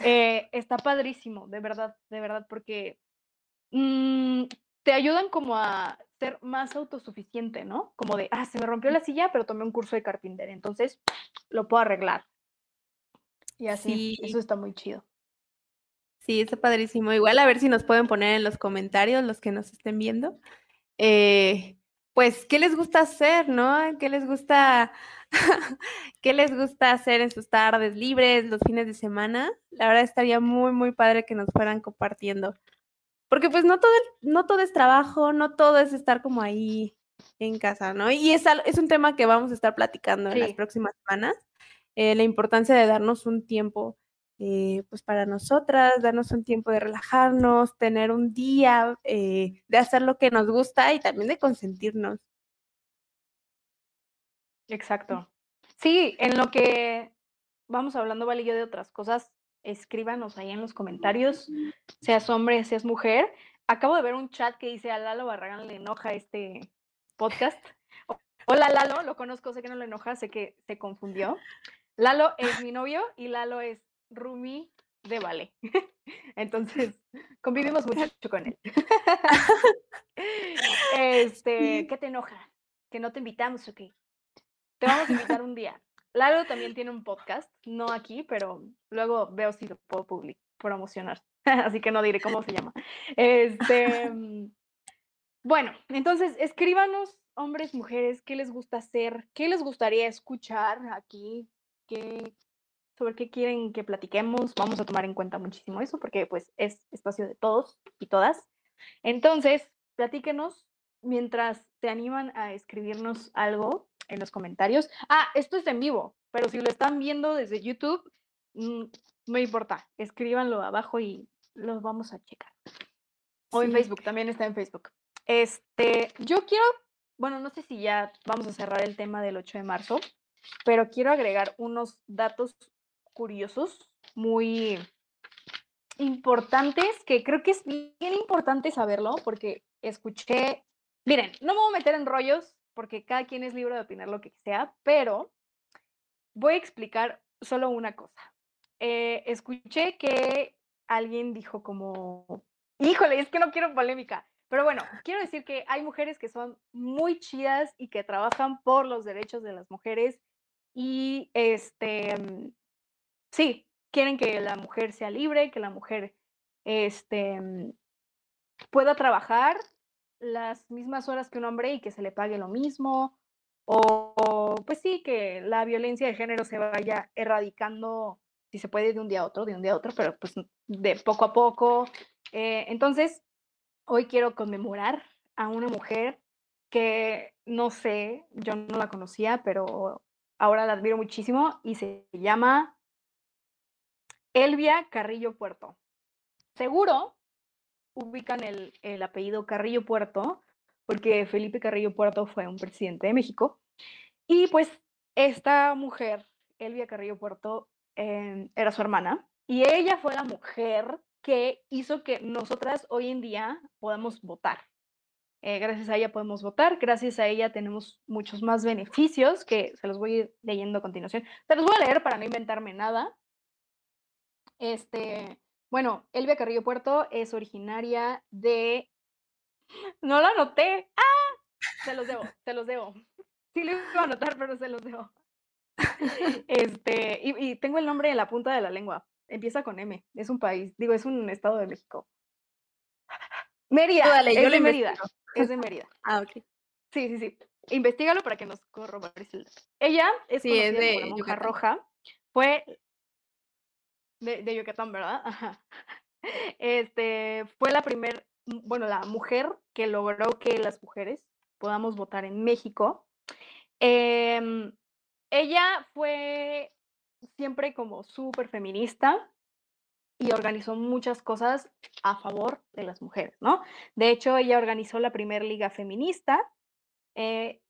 Eh, está padrísimo, de verdad, de verdad, porque mm, te ayudan como a ser más autosuficiente, ¿no? Como de, ah, se me rompió la silla, pero tomé un curso de carpintería, entonces lo puedo arreglar. Y así, eso está muy chido. Sí, está padrísimo. Igual a ver si nos pueden poner en los comentarios los que nos estén viendo. Eh, pues, ¿qué les gusta hacer, no? ¿Qué les gusta, [LAUGHS] qué les gusta hacer en sus tardes libres, los fines de semana? La verdad estaría muy, muy padre que nos fueran compartiendo. Porque pues no todo, no todo es trabajo, no todo es estar como ahí en casa, ¿no? Y es, es un tema que vamos a estar platicando en las próximas semanas, eh, la importancia de darnos un tiempo eh, pues para nosotras, darnos un tiempo de relajarnos, tener un día eh, de hacer lo que nos gusta y también de consentirnos. Exacto. Sí, en lo que vamos hablando, Vale, yo de otras cosas, escríbanos ahí en los comentarios, seas hombre, seas mujer. Acabo de ver un chat que dice a Lalo Barragán le enoja este podcast. Hola Lalo, lo conozco, sé que no le enoja, sé que se confundió. Lalo es mi novio y Lalo es Rumi de Vale. [LAUGHS] Entonces, convivimos mucho [LAUGHS] con él. [LAUGHS] Este, ¿qué te enoja? ¿Que no te invitamos o qué? Te vamos a invitar un día. Lalo también tiene un podcast, no aquí, pero luego veo si lo puedo publicar, promocionar. Así que no diré cómo se llama. Este, mm, bueno, entonces escríbanos, hombres, mujeres, qué les gusta hacer, qué les gustaría escuchar aquí, qué, sobre qué quieren que platiquemos. Vamos a tomar en cuenta muchísimo eso porque pues es espacio de todos y todas. Entonces, platíquenos mientras se animan a escribirnos algo en los comentarios. Ah, esto es en vivo, pero si lo están viendo desde YouTube, mm, no importa, escríbanlo abajo y los vamos a checar. O en Facebook, también está en Facebook. Este, yo quiero, bueno, no sé si ya vamos a cerrar el tema del 8 de marzo, pero quiero agregar unos datos curiosos, muy importantes, que creo que es bien importante saberlo, porque escuché, miren, no me voy a meter en rollos, porque cada quien es libre de opinar lo que sea, pero voy a explicar solo una cosa. Eh, escuché que alguien dijo como, híjole, es que no quiero polémica, pero bueno, quiero decir que hay mujeres que son muy chidas y que trabajan por los derechos de las mujeres y este sí, quieren que la mujer sea libre, que la mujer este, mm, pueda trabajar las mismas horas que un hombre y que se le pague lo mismo, o pues sí, que la violencia de género se vaya erradicando, si se puede, de un día a otro, de un día a otro, pero pues de poco a poco. Eh, entonces, hoy quiero conmemorar a una mujer que no sé, yo no la conocía, pero ahora la admiro muchísimo y se llama Elvia Carrillo Puerto. Seguro ubican el, apellido Carrillo Puerto porque Felipe Carrillo Puerto fue un presidente de México. Y pues esta mujer, Elvia Carrillo Puerto, em, era su hermana y ella fue la mujer que hizo que nosotras hoy en día podamos votar. Eh, gracias a ella podemos votar, gracias a ella tenemos muchos más beneficios que se los voy leyendo a continuación. Se los voy a leer para no inventarme nada. Este, bueno, Elvia Carrillo Puerto es originaria de. No lo anoté. ¡Ah! Se los debo, se los debo. Sí lo iba a anotar, pero se los debo. [LAUGHS] Este, y, tengo el nombre en la punta de la lengua. Empieza con M. Es un país, digo, es un estado de México. Mérida. Dale, es yo de Mérida. Es de Mérida. [LAUGHS] Ah, ok. Sí, sí, sí. Investígalo para que nos corrobores Ella es, sí, es de como roja. Fue de, Yucatán, ¿verdad? [LAUGHS] Este, fue la primer, bueno, la mujer que logró que las mujeres podamos votar en México. Em, ella fue siempre como súper feminista y organizó muchas cosas a favor de las mujeres, ¿no? De hecho, ella organizó la primera liga feminista. eh,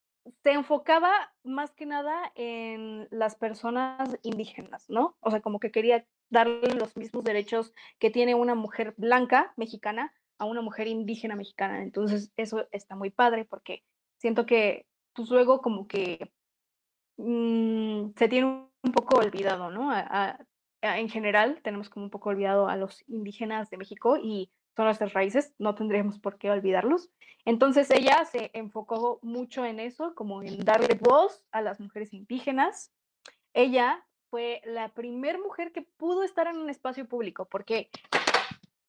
se enfocaba más que nada en las personas indígenas, ¿no? O sea, como que quería darle los mismos derechos que tiene una mujer blanca mexicana a una mujer indígena mexicana. Entonces, eso está muy padre porque siento que, pues luego como que mm, se tiene un poco olvidado, ¿no? En general, tenemos como un poco olvidado a los indígenas de México y son nuestras raíces, no tendríamos por qué olvidarlos. Entonces ella se enfocó mucho en eso, como en darle voz a las mujeres indígenas. Ella fue la primer mujer que pudo estar en un espacio público, porque...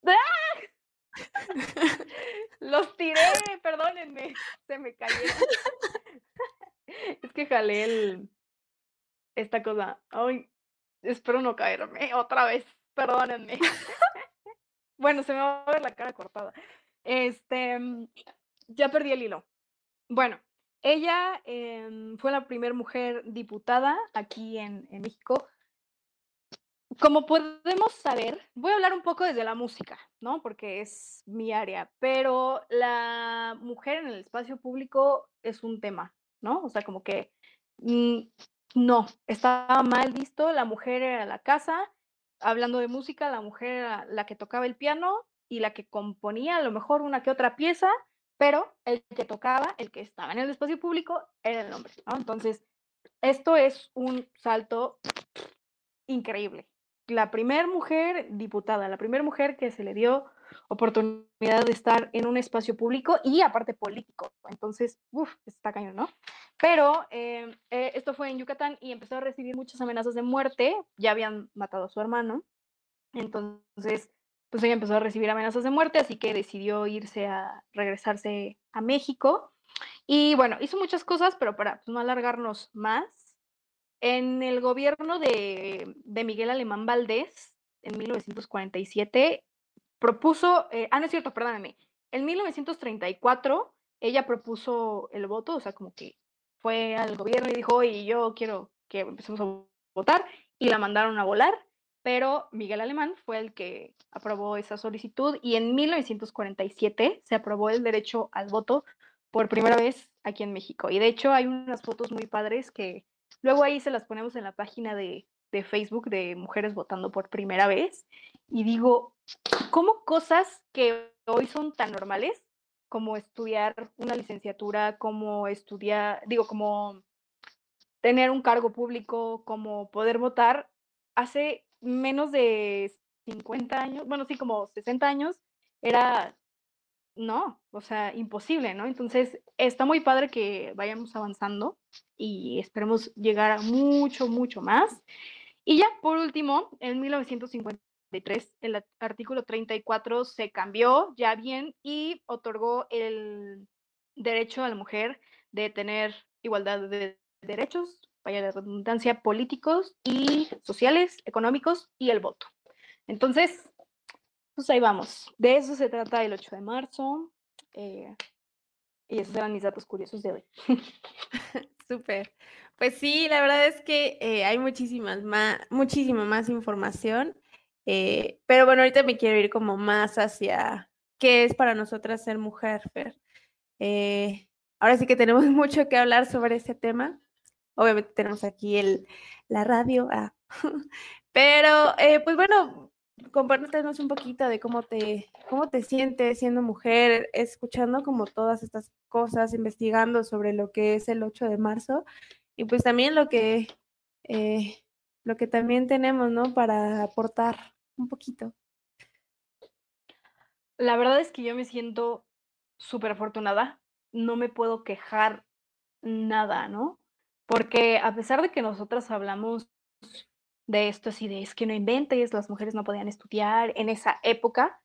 ¡Ah! [LAUGHS] Los tiré, perdónenme, se me cayeron. [LAUGHS] Es que jalé el, esta cosa. Ay, espero no caerme otra vez, perdónenme. [LAUGHS] Bueno, se me va a ver la cara cortada. Este, ya perdí el hilo. Bueno, ella em, fue la primera mujer diputada aquí en, México. Como podemos saber, voy a hablar un poco desde la música, ¿no? Porque es mi área, pero la mujer en el espacio público es un tema, ¿no? O sea, como que mm, no, estaba mal visto, la mujer era la casa, hablando de música, la mujer era la que tocaba el piano y la que componía a lo mejor una que otra pieza, pero el que tocaba, el que estaba en el espacio público, era el hombre. Entonces, esto es un salto increíble. La primera mujer diputada, la primera mujer que se le dio oportunidad de estar en un espacio público y aparte político. Entonces, uff, está cañón, ¿no? Pero eh, eh, esto fue en Yucatán y empezó a recibir muchas amenazas de muerte. Ya habían matado a su hermano. Entonces, pues ella empezó a recibir amenazas de muerte, así que decidió irse a regresarse a México. Y bueno, hizo muchas cosas, pero para pues, no alargarnos más, en el gobierno de, Miguel Alemán Valdés, en 1947, propuso, eh, ah, no es cierto, perdóname, en 1934 ella propuso el voto, o sea, como que fue al gobierno y dijo, oye, yo quiero que empecemos a votar, y la mandaron a volar, pero Miguel Alemán fue el que aprobó esa solicitud y en 1947 se aprobó el derecho al voto por primera vez aquí en México. Y de hecho hay unas fotos muy padres que luego ahí se las ponemos en la página de, de Facebook de mujeres votando por primera vez. Y digo, ¿cómo cosas que hoy son tan normales como estudiar una licenciatura, como estudiar, digo, como tener un cargo público, como poder votar, hace menos de 50 años, bueno, sí, como 60 años, era, no, o sea, imposible, ¿no? Entonces, está muy padre que vayamos avanzando y esperemos llegar a mucho, mucho más. Y ya, por último, en 1953, el artículo 34 se cambió ya bien y otorgó el derecho a la mujer de tener igualdad de derechos, vaya la redundancia, políticos y sociales, económicos y el voto. Entonces, pues ahí vamos. De eso se trata el 8 de marzo. eh, y esos eran mis datos curiosos de hoy. [LAUGHS] Súper. Pues sí, la verdad es que eh, hay muchísimas más, muchísima más información. eh, pero bueno, ahorita me quiero ir como más hacia qué es para nosotras ser mujer. Eh, ahora sí que tenemos [LAUGHS] mucho que hablar sobre ese tema. Obviamente tenemos aquí el, la radio. ah. [LAUGHS] Pero, eh, pues bueno, compártenos un poquito de cómo te, cómo te sientes siendo mujer, escuchando como todas estas cosas, investigando sobre lo que es el 8 de marzo y pues también lo que, eh, lo que también tenemos, ¿no? Para aportar un poquito. La verdad es que yo me siento súper afortunada. No me puedo quejar nada, ¿no? Porque a pesar de que nosotras hablamos de esto así de que no inventes, las mujeres no podían estudiar en esa época,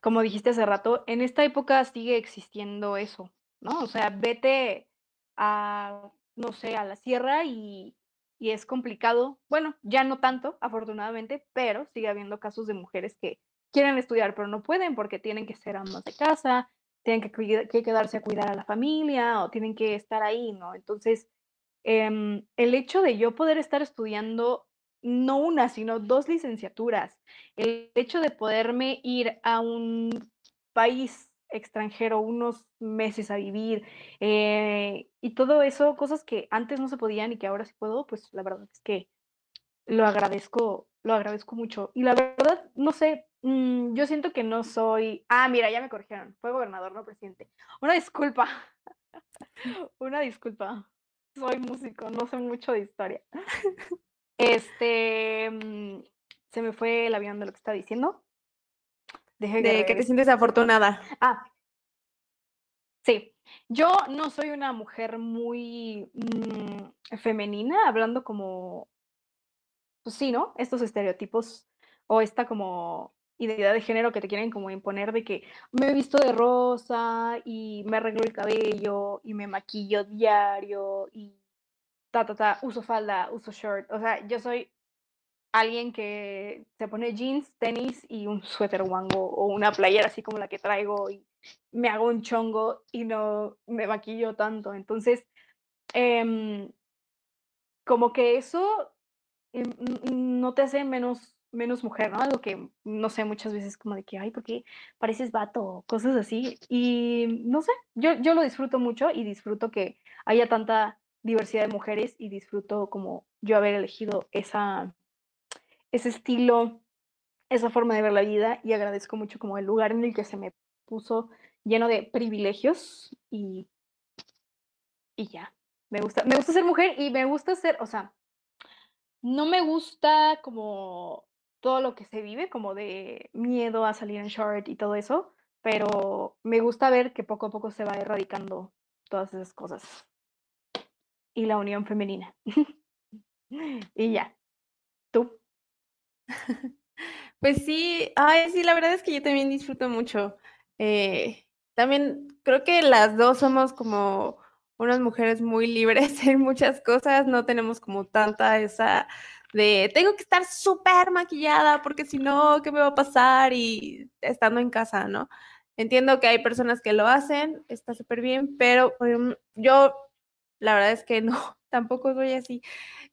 como dijiste hace rato, en esta época sigue existiendo eso, ¿no? O sea, vete a, no sé, a la sierra y, y es complicado. Bueno, ya no tanto, afortunadamente, pero sigue habiendo casos de mujeres que quieren estudiar, pero no pueden porque tienen que ser amas de casa, tienen que, que quedarse a cuidar a la familia o tienen que estar ahí, ¿no? Entonces, em, el hecho de yo poder estar estudiando no una, sino dos licenciaturas. El hecho de poderme ir a un país extranjero unos meses a vivir eh, y todo eso, cosas que antes no se podían y que ahora sí puedo, pues la verdad es que lo agradezco, lo agradezco mucho. Y la verdad, no sé, mm, yo siento que no soy. Ah, mira, ya me corrigieron. Fue gobernador, no presidente. Una disculpa. [LAUGHS] Una disculpa. Soy músico, no sé mucho de historia. Este. Mm, se me fue el avión de lo que está diciendo. De que te sientes afortunada. Ah. Sí. Yo no soy una mujer muy mm, femenina, hablando como pues sí, ¿no? Estos estereotipos o esta como identidad de género que te quieren como imponer de que me he visto de rosa y me arreglo el cabello y me maquillo diario y ta, ta, ta, uso falda, uso short. O sea, yo soy alguien que se pone jeans, tenis y un suéter wango o una playera así como la que traigo y me hago un chongo y no me maquillo tanto. Entonces, em, como que eso no te hace menos, menos mujer, ¿no? Algo que, no sé, muchas veces como de que, ay, ¿por qué pareces vato? Cosas así. Y no sé, yo, yo lo disfruto mucho y disfruto que haya tanta diversidad de mujeres y disfruto como yo haber elegido esa, ese estilo, esa forma de ver la vida y agradezco mucho como el lugar en el que se me puso lleno de privilegios y, y ya. Me gusta, me gusta ser mujer y me gusta ser, o sea, no me gusta como todo lo que se vive, como de miedo a salir en short y todo eso, pero me gusta ver que poco a poco se va erradicando todas esas cosas. Y la unión femenina. [LAUGHS] y ya. ¿Tú? [LAUGHS] Pues sí, ay, sí, la verdad es que yo también disfruto mucho. Eh, también creo que las dos somos como unas mujeres muy libres [LAUGHS] en muchas cosas, no tenemos como tanta esa de tengo que estar súper maquillada porque si no, ¿qué me va a pasar? Y estando en casa, ¿no? Entiendo que hay personas que lo hacen, está súper bien, pero yo la verdad es que [LAUGHS] no, tampoco soy así.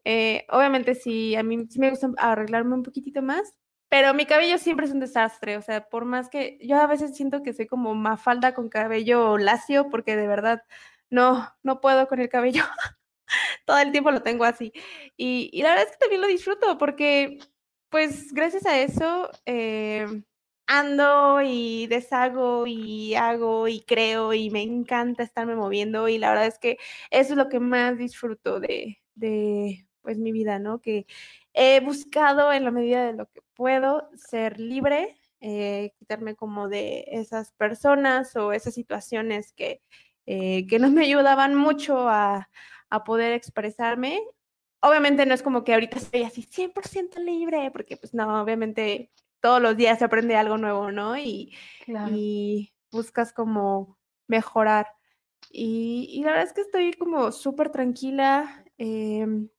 Eh, obviamente sí, a mí sí me gusta arreglarme un poquitito más, pero mi cabello siempre es un desastre, o sea, por más que yo a veces siento que soy como mafalda con cabello lacio, porque de verdad no, no puedo con el cabello. [LAUGHS] [LAUGHS] Todo el tiempo lo tengo así. Y, la verdad es que también lo disfruto porque, pues, gracias a eso, eh, ando y deshago y hago y creo y me encanta estarme moviendo y la verdad es que eso es lo que más disfruto de, de pues mi vida, ¿no? Que he buscado en la medida de lo que puedo ser libre, eh, quitarme como de esas personas o esas situaciones que, eh, que no me ayudaban mucho a, poder expresarme. Obviamente no es como que ahorita estoy así 100% libre, porque pues no, obviamente todos los días se aprende algo nuevo, ¿no? Y, y buscas como mejorar. Y, la verdad es que estoy como súper tranquila. Em,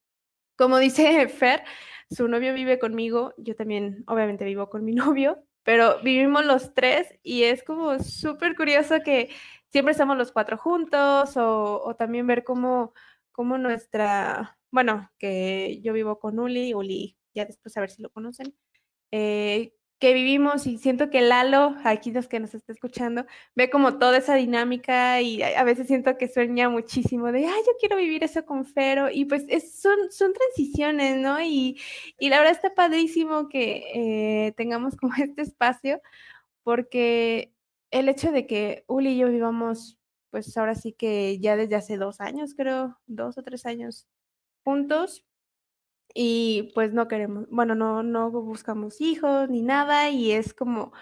como dice [LAUGHS] Fer, su novio vive conmigo, yo también obviamente vivo con mi [LAUGHS] novio, pero vivimos los tres y es como súper curioso que siempre estamos los cuatro juntos o, también ver cómo, cómo nuestra, bueno, que yo vivo con Uli, Uli, ya después a ver si lo conocen, eh, que vivimos y siento que Lalo, aquí los que nos está escuchando, ve como toda esa dinámica y a, veces siento que sueña muchísimo de, ay, yo quiero vivir eso con Fero y pues son, son transiciones, ¿no? Y, la verdad está padrísimo que eh, tengamos [LAUGHS] como este espacio porque el hecho de que Uli y yo vivamos, pues ahora sí que ya desde hace dos años, creo, dos o tres años juntos, y pues no queremos, bueno, no, no buscamos hijos ni nada, y es como,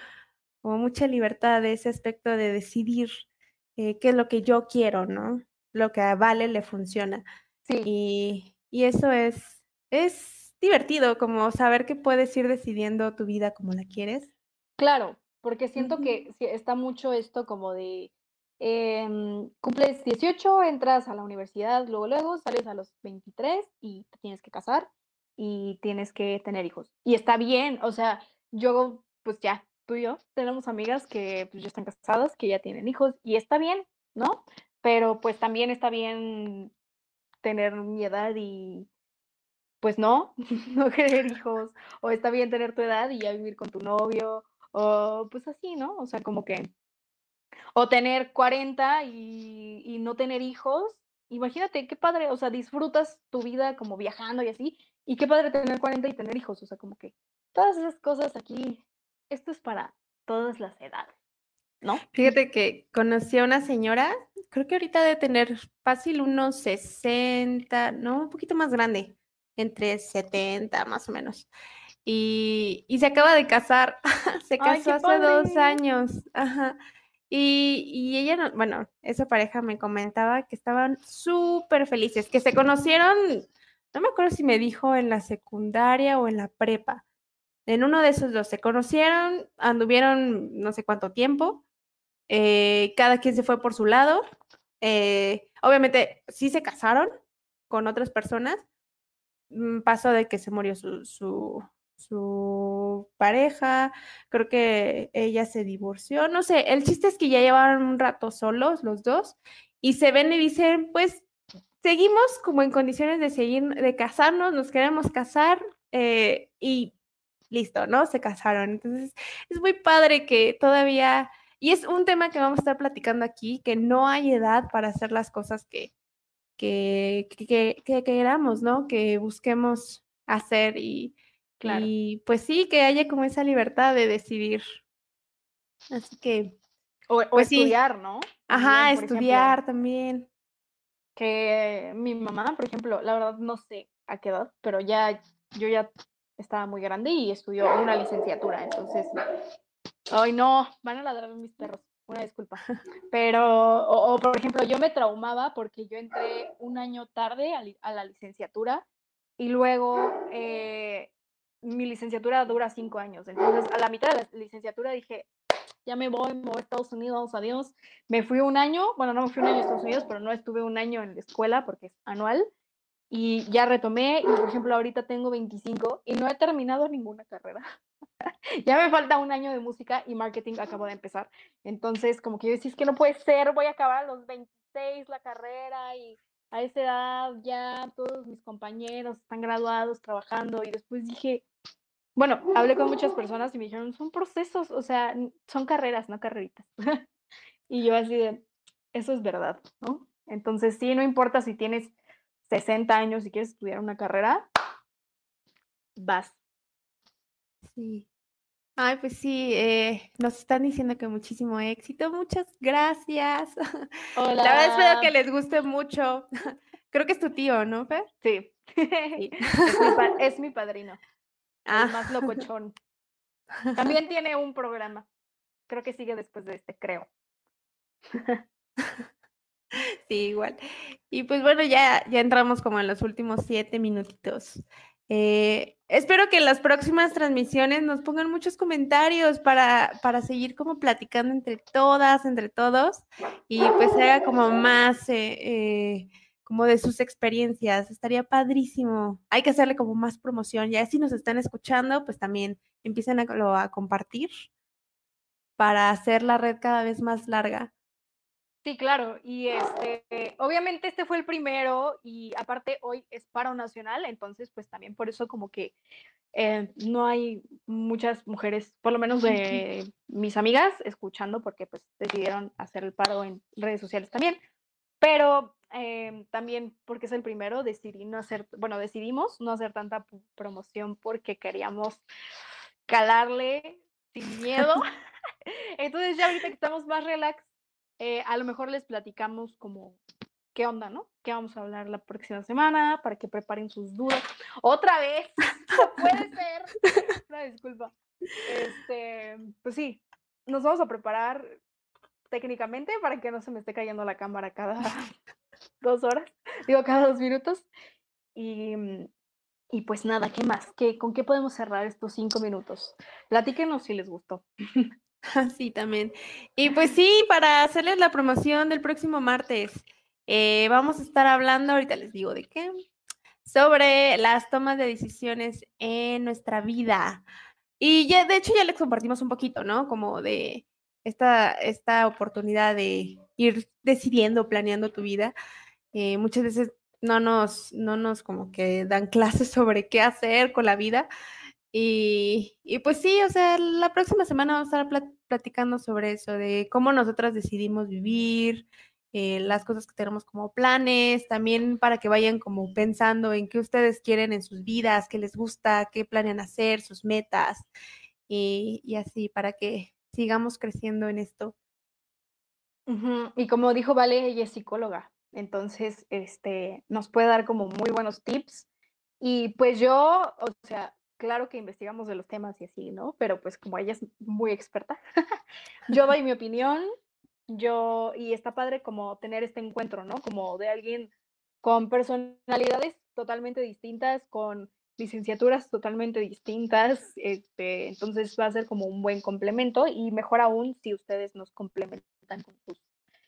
como mucha libertad de ese aspecto de decidir eh, qué es lo que yo quiero, ¿no? Lo que a Vale le funciona. Sí. Y, y eso es, es divertido, como saber que puedes ir decidiendo tu vida como la quieres. Claro, porque siento que está mucho esto como de, em, cumples 18, entras a la universidad, luego, luego sales a los 23 y te tienes que casar y tienes que tener hijos. Y está bien, o sea, yo, pues ya, tú y yo tenemos amigas que pues, ya están casadas, que ya tienen hijos y está bien, ¿no? Pero pues también está bien tener mi edad y pues no, [LAUGHS] no querer hijos, o está bien tener tu edad y ya vivir con tu novio, o pues así, ¿no? O sea, como que, o tener 40 y, y no tener hijos, imagínate, qué padre, o sea, disfrutas tu vida como viajando y así, y qué padre tener 40 y tener hijos, o sea, como que todas esas cosas aquí, esto es para todas las edades, ¿no? Fíjate que conocí a una señora, creo que ahorita debe tener fácil unos 60, no, un poquito más grande, entre 70 más o menos. Y, y se acaba de casar, [LAUGHS] se Ay, casó hace dos años, ajá. Y, y ella, no- bueno, esa pareja me comentaba que estaban súper felices, que se conocieron, no me acuerdo si me dijo en la secundaria o en la prepa. En uno de esos dos se conocieron, anduvieron no sé cuánto tiempo, eh, cada quien se fue por su lado. eh, obviamente sí se casaron con otras personas. mm, Pasó de que se murió su, su, su pareja, creo que ella se divorció, no sé, el chiste es que ya llevaban un rato solos los dos y se ven y dicen, pues seguimos como en condiciones de seguir, de casarnos, nos queremos casar eh, y listo, ¿no? Se casaron. Entonces, es muy padre que todavía, y es un tema que vamos a estar platicando aquí, que no hay edad para hacer las cosas que, que, que, que- que queramos, ¿no? Que busquemos hacer y, Claro. y pues sí, que haya como esa libertad de decidir. Así que, O, o Pues sí. estudiar, ¿no? ajá, También, por ejemplo, estudiar también. que mi mamá, por ejemplo, la verdad no sé a qué edad, pero ya yo ya estaba muy grande y estudió una licenciatura, entonces, ay no, van a ladrar mis perros, una disculpa. [LAUGHS] Pero, o, o, por ejemplo, yo me traumaba porque yo entré un año tarde a, li- a la licenciatura y luego eh, mi licenciatura dura cinco años, entonces a la mitad de la licenciatura dije, ya me voy, me voy a Estados Unidos, adiós. Me fui un año, bueno, no me fui un año a Estados Unidos, pero no estuve un año en la escuela porque es anual. Y ya retomé, y por ejemplo, ahorita tengo 25 y no he terminado ninguna carrera. [LAUGHS] ya me falta un año de música y marketing acabo de empezar. Entonces, como que yo decía, es que no puede ser, voy a acabar los 26 la carrera y a esa edad ya todos mis compañeros están graduados, trabajando. Y después dije, bueno, hablé con muchas personas y me dijeron, son procesos, o sea, son carreras, no carreritas. [LAUGHS] y yo así de, eso es verdad, ¿no? Entonces, sí, no importa si tienes 60 años y quieres estudiar una carrera, vas. Sí. Ay, pues sí, eh, nos están diciendo que muchísimo éxito. Muchas gracias. Hola. [LAUGHS] La verdad espero que les guste mucho. [LAUGHS] Creo que es tu tío, ¿no, Fer? Sí. Sí. es, mi pa- es mi padrino, Ah, el más [LAUGHS] locochón. También tiene un programa. Creo que sigue después de este, creo. [LAUGHS] sí, igual. Y pues bueno, ya, ya entramos como en los últimos siete minutitos. Eh, espero que en las próximas transmisiones nos pongan muchos comentarios para, para seguir como platicando entre todas, entre todos, y pues se haga como más eh, eh, como de sus experiencias. Estaría padrísimo. Hay que hacerle como más promoción. Ya si nos están escuchando, pues también empiecen a, lo- a compartir para hacer la red cada vez más larga. Sí, claro. Y este, obviamente este fue el primero y aparte hoy es paro nacional, entonces pues también por eso como que eh, no hay muchas mujeres, por lo menos [LAUGHS] de mis amigas, escuchando porque pues decidieron hacer el paro en redes sociales también. Pero em, también porque es el primero, decidí no hacer, bueno, decidimos no hacer tanta promoción porque queríamos calarle sin miedo. [LAUGHS] [LAUGHS] Entonces ya ahorita que estamos más relax, eh, a lo mejor les platicamos como qué onda, ¿no? ¿Qué vamos a hablar la próxima semana para que preparen sus dudas? Otra vez, [LAUGHS] no puede ser. Una disculpa. Este, pues sí, nos vamos a preparar técnicamente para que no se me esté cayendo la cámara cada [LAUGHS] dos horas, digo cada dos minutos. Y, mm, y pues nada, ¿qué más? ¿Qué, ¿Con qué podemos cerrar estos cinco minutos? Platíquenos si les gustó. [LAUGHS] Sí, también. Y pues sí, para hacerles la promoción del próximo martes, eh, vamos a estar hablando, ahorita les digo de qué, sobre las tomas de decisiones en nuestra vida. Y ya, de hecho, ya les compartimos un poquito, ¿no? Como de esta, esta oportunidad de ir decidiendo, planeando tu vida. Eh, muchas veces no nos, no nos como que dan clases sobre qué hacer con la vida. Y, y pues sí, o sea, la próxima semana vamos a estar platicando sobre eso, de cómo nosotras decidimos vivir, eh, las cosas que tenemos como planes, también para que vayan como pensando en qué ustedes quieren en sus vidas, qué les gusta, qué planean hacer, sus metas y, y así, para que sigamos creciendo en esto. Y como dijo Vale, ella es psicóloga, entonces este, nos puede dar como muy buenos tips. Y pues yo, o sea, claro que investigamos de los temas y así, ¿no? Pero pues como ella es muy experta, [LAUGHS] yo doy mi opinión, yo, y está padre como tener este encuentro, ¿no? Como de alguien con personalidades totalmente distintas, con licenciaturas totalmente distintas, este, entonces va a ser como un buen complemento y mejor aún si ustedes nos complementan con sus,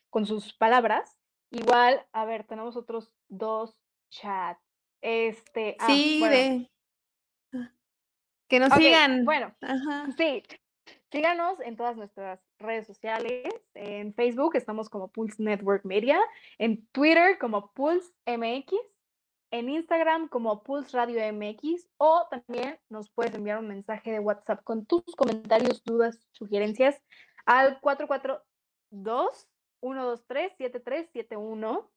con sus palabras. Igual, a ver, tenemos otros dos chats. Este, ah, sí, de... que nos sigan. Bueno, sí, Síganos en todas nuestras redes sociales. En Facebook estamos como Pulse Network Media, en Twitter como Pulse MX, en Instagram como Pulse Radio MX o también nos puedes enviar un mensaje de WhatsApp con tus comentarios, dudas, sugerencias al 442 123 7371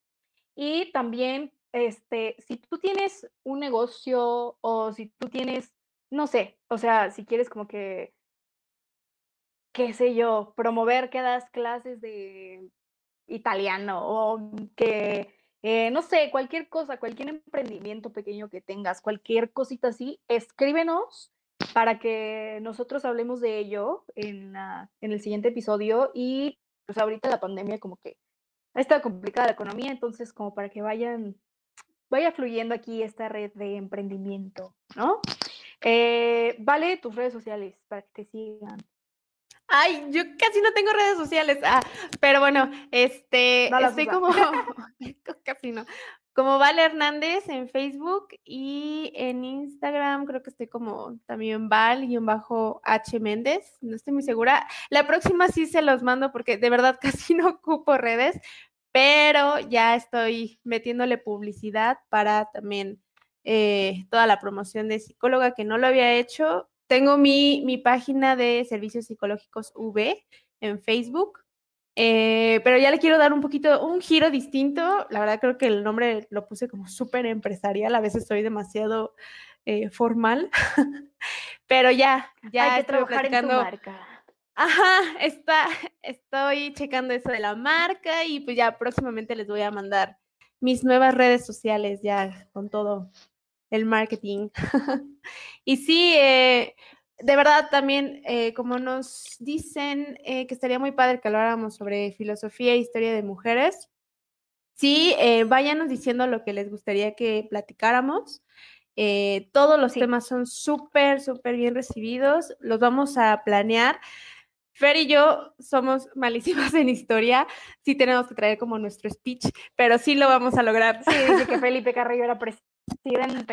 y también este si tú tienes un negocio o si tú tienes no sé, o sea, si quieres como que qué sé yo, promover que das clases de italiano o que, eh, no sé, cualquier cosa, cualquier emprendimiento pequeño que tengas, cualquier cosita así, escríbenos para que nosotros hablemos de ello en, el siguiente episodio y pues ahorita la pandemia como que ha estado complicada la economía, entonces como para que vayan, vaya fluyendo aquí esta red de emprendimiento, ¿no? Eh, vale, tus redes sociales para que te sigan. Ay, yo casi no tengo redes sociales. Ah, pero bueno, este, estoy como, [LAUGHS] [LAUGHS] casi no, como Vale Hernández en Facebook y en Instagram creo que estoy como también Val-H Méndez, no estoy muy segura. La próxima sí se los mando porque de verdad [LAUGHS] casi no ocupo redes, pero ya estoy metiéndole publicidad para también eh, toda la promoción de psicóloga que no lo había hecho tengo mi, mi página de servicios psicológicos V en Facebook, eh, pero ya le quiero dar un poquito, un giro distinto. La verdad creo que el nombre lo puse como súper empresarial, a veces soy demasiado eh, formal, [LAUGHS] pero ya, ya Hay que trabajar en tu marca. Ajá, está, [LAUGHS] estoy checando eso de la marca y pues ya próximamente les voy a mandar mis nuevas redes sociales ya con todo el marketing. [LAUGHS] y sí, eh, de verdad también, eh, como nos dicen eh, que estaría muy padre que habláramos sobre filosofía e historia de mujeres, sí, váyanos diciendo lo que les gustaría que platicáramos. todos los temas son súper, súper bien recibidos. Los vamos a planear. Fer y yo somos malísimas [LAUGHS] en historia, sí tenemos que traer como nuestro speech, pero sí lo vamos a lograr. Sí, dice que [LAUGHS] Felipe Carrillo era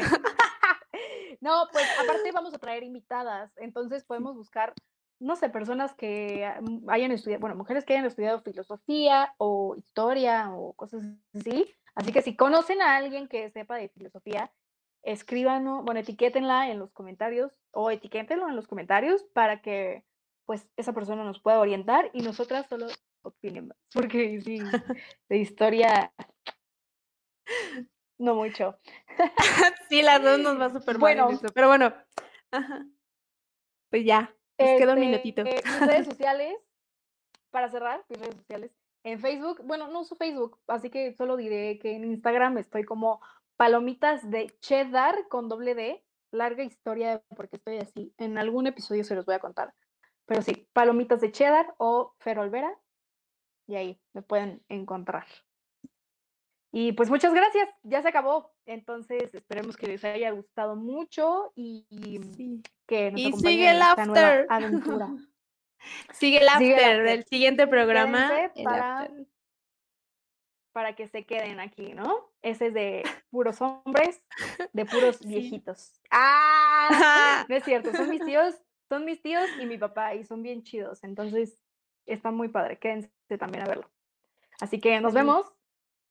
[LAUGHS] no, pues aparte vamos a traer invitadas, entonces podemos buscar, no sé, personas que hayan estudiado, bueno, mujeres que hayan estudiado filosofía o historia o cosas así. Así que si conocen a alguien que sepa de filosofía, escríbanos, bueno, etiquétenla en los comentarios o etiquétenlo en los comentarios para que pues esa persona nos pueda orientar y nosotras solo opinemos, porque sí, de historia no mucho. [LAUGHS] sí, las dos nos va [LAUGHS] súper bueno. Eso, pero bueno. Pues ya, nos queda un minutito. Este, mis redes [LAUGHS] sociales, para cerrar, mis redes sociales. En Facebook, bueno, no uso Facebook, así que solo diré que en Instagram estoy como palomitas de cheddar con doble D. Larga historia porque estoy así. En algún episodio se los voy a contar. Pero sí, palomitas de cheddar o Ferolvera. Y ahí me pueden encontrar. Y pues muchas gracias, ya se acabó. Entonces esperemos que les haya gustado mucho y, que nos y [LAUGHS] sigue el after. aventura. sigue el after del siguiente programa. Para, para que se queden aquí, ¿no? Ese es de puros hombres, de puros [LAUGHS] viejitos. ¡Ah! [LAUGHS] No es cierto, son mis tíos, son mis tíos y mi papá y son bien chidos. Entonces está muy padre. Quédense también a verlo. Así que nos vemos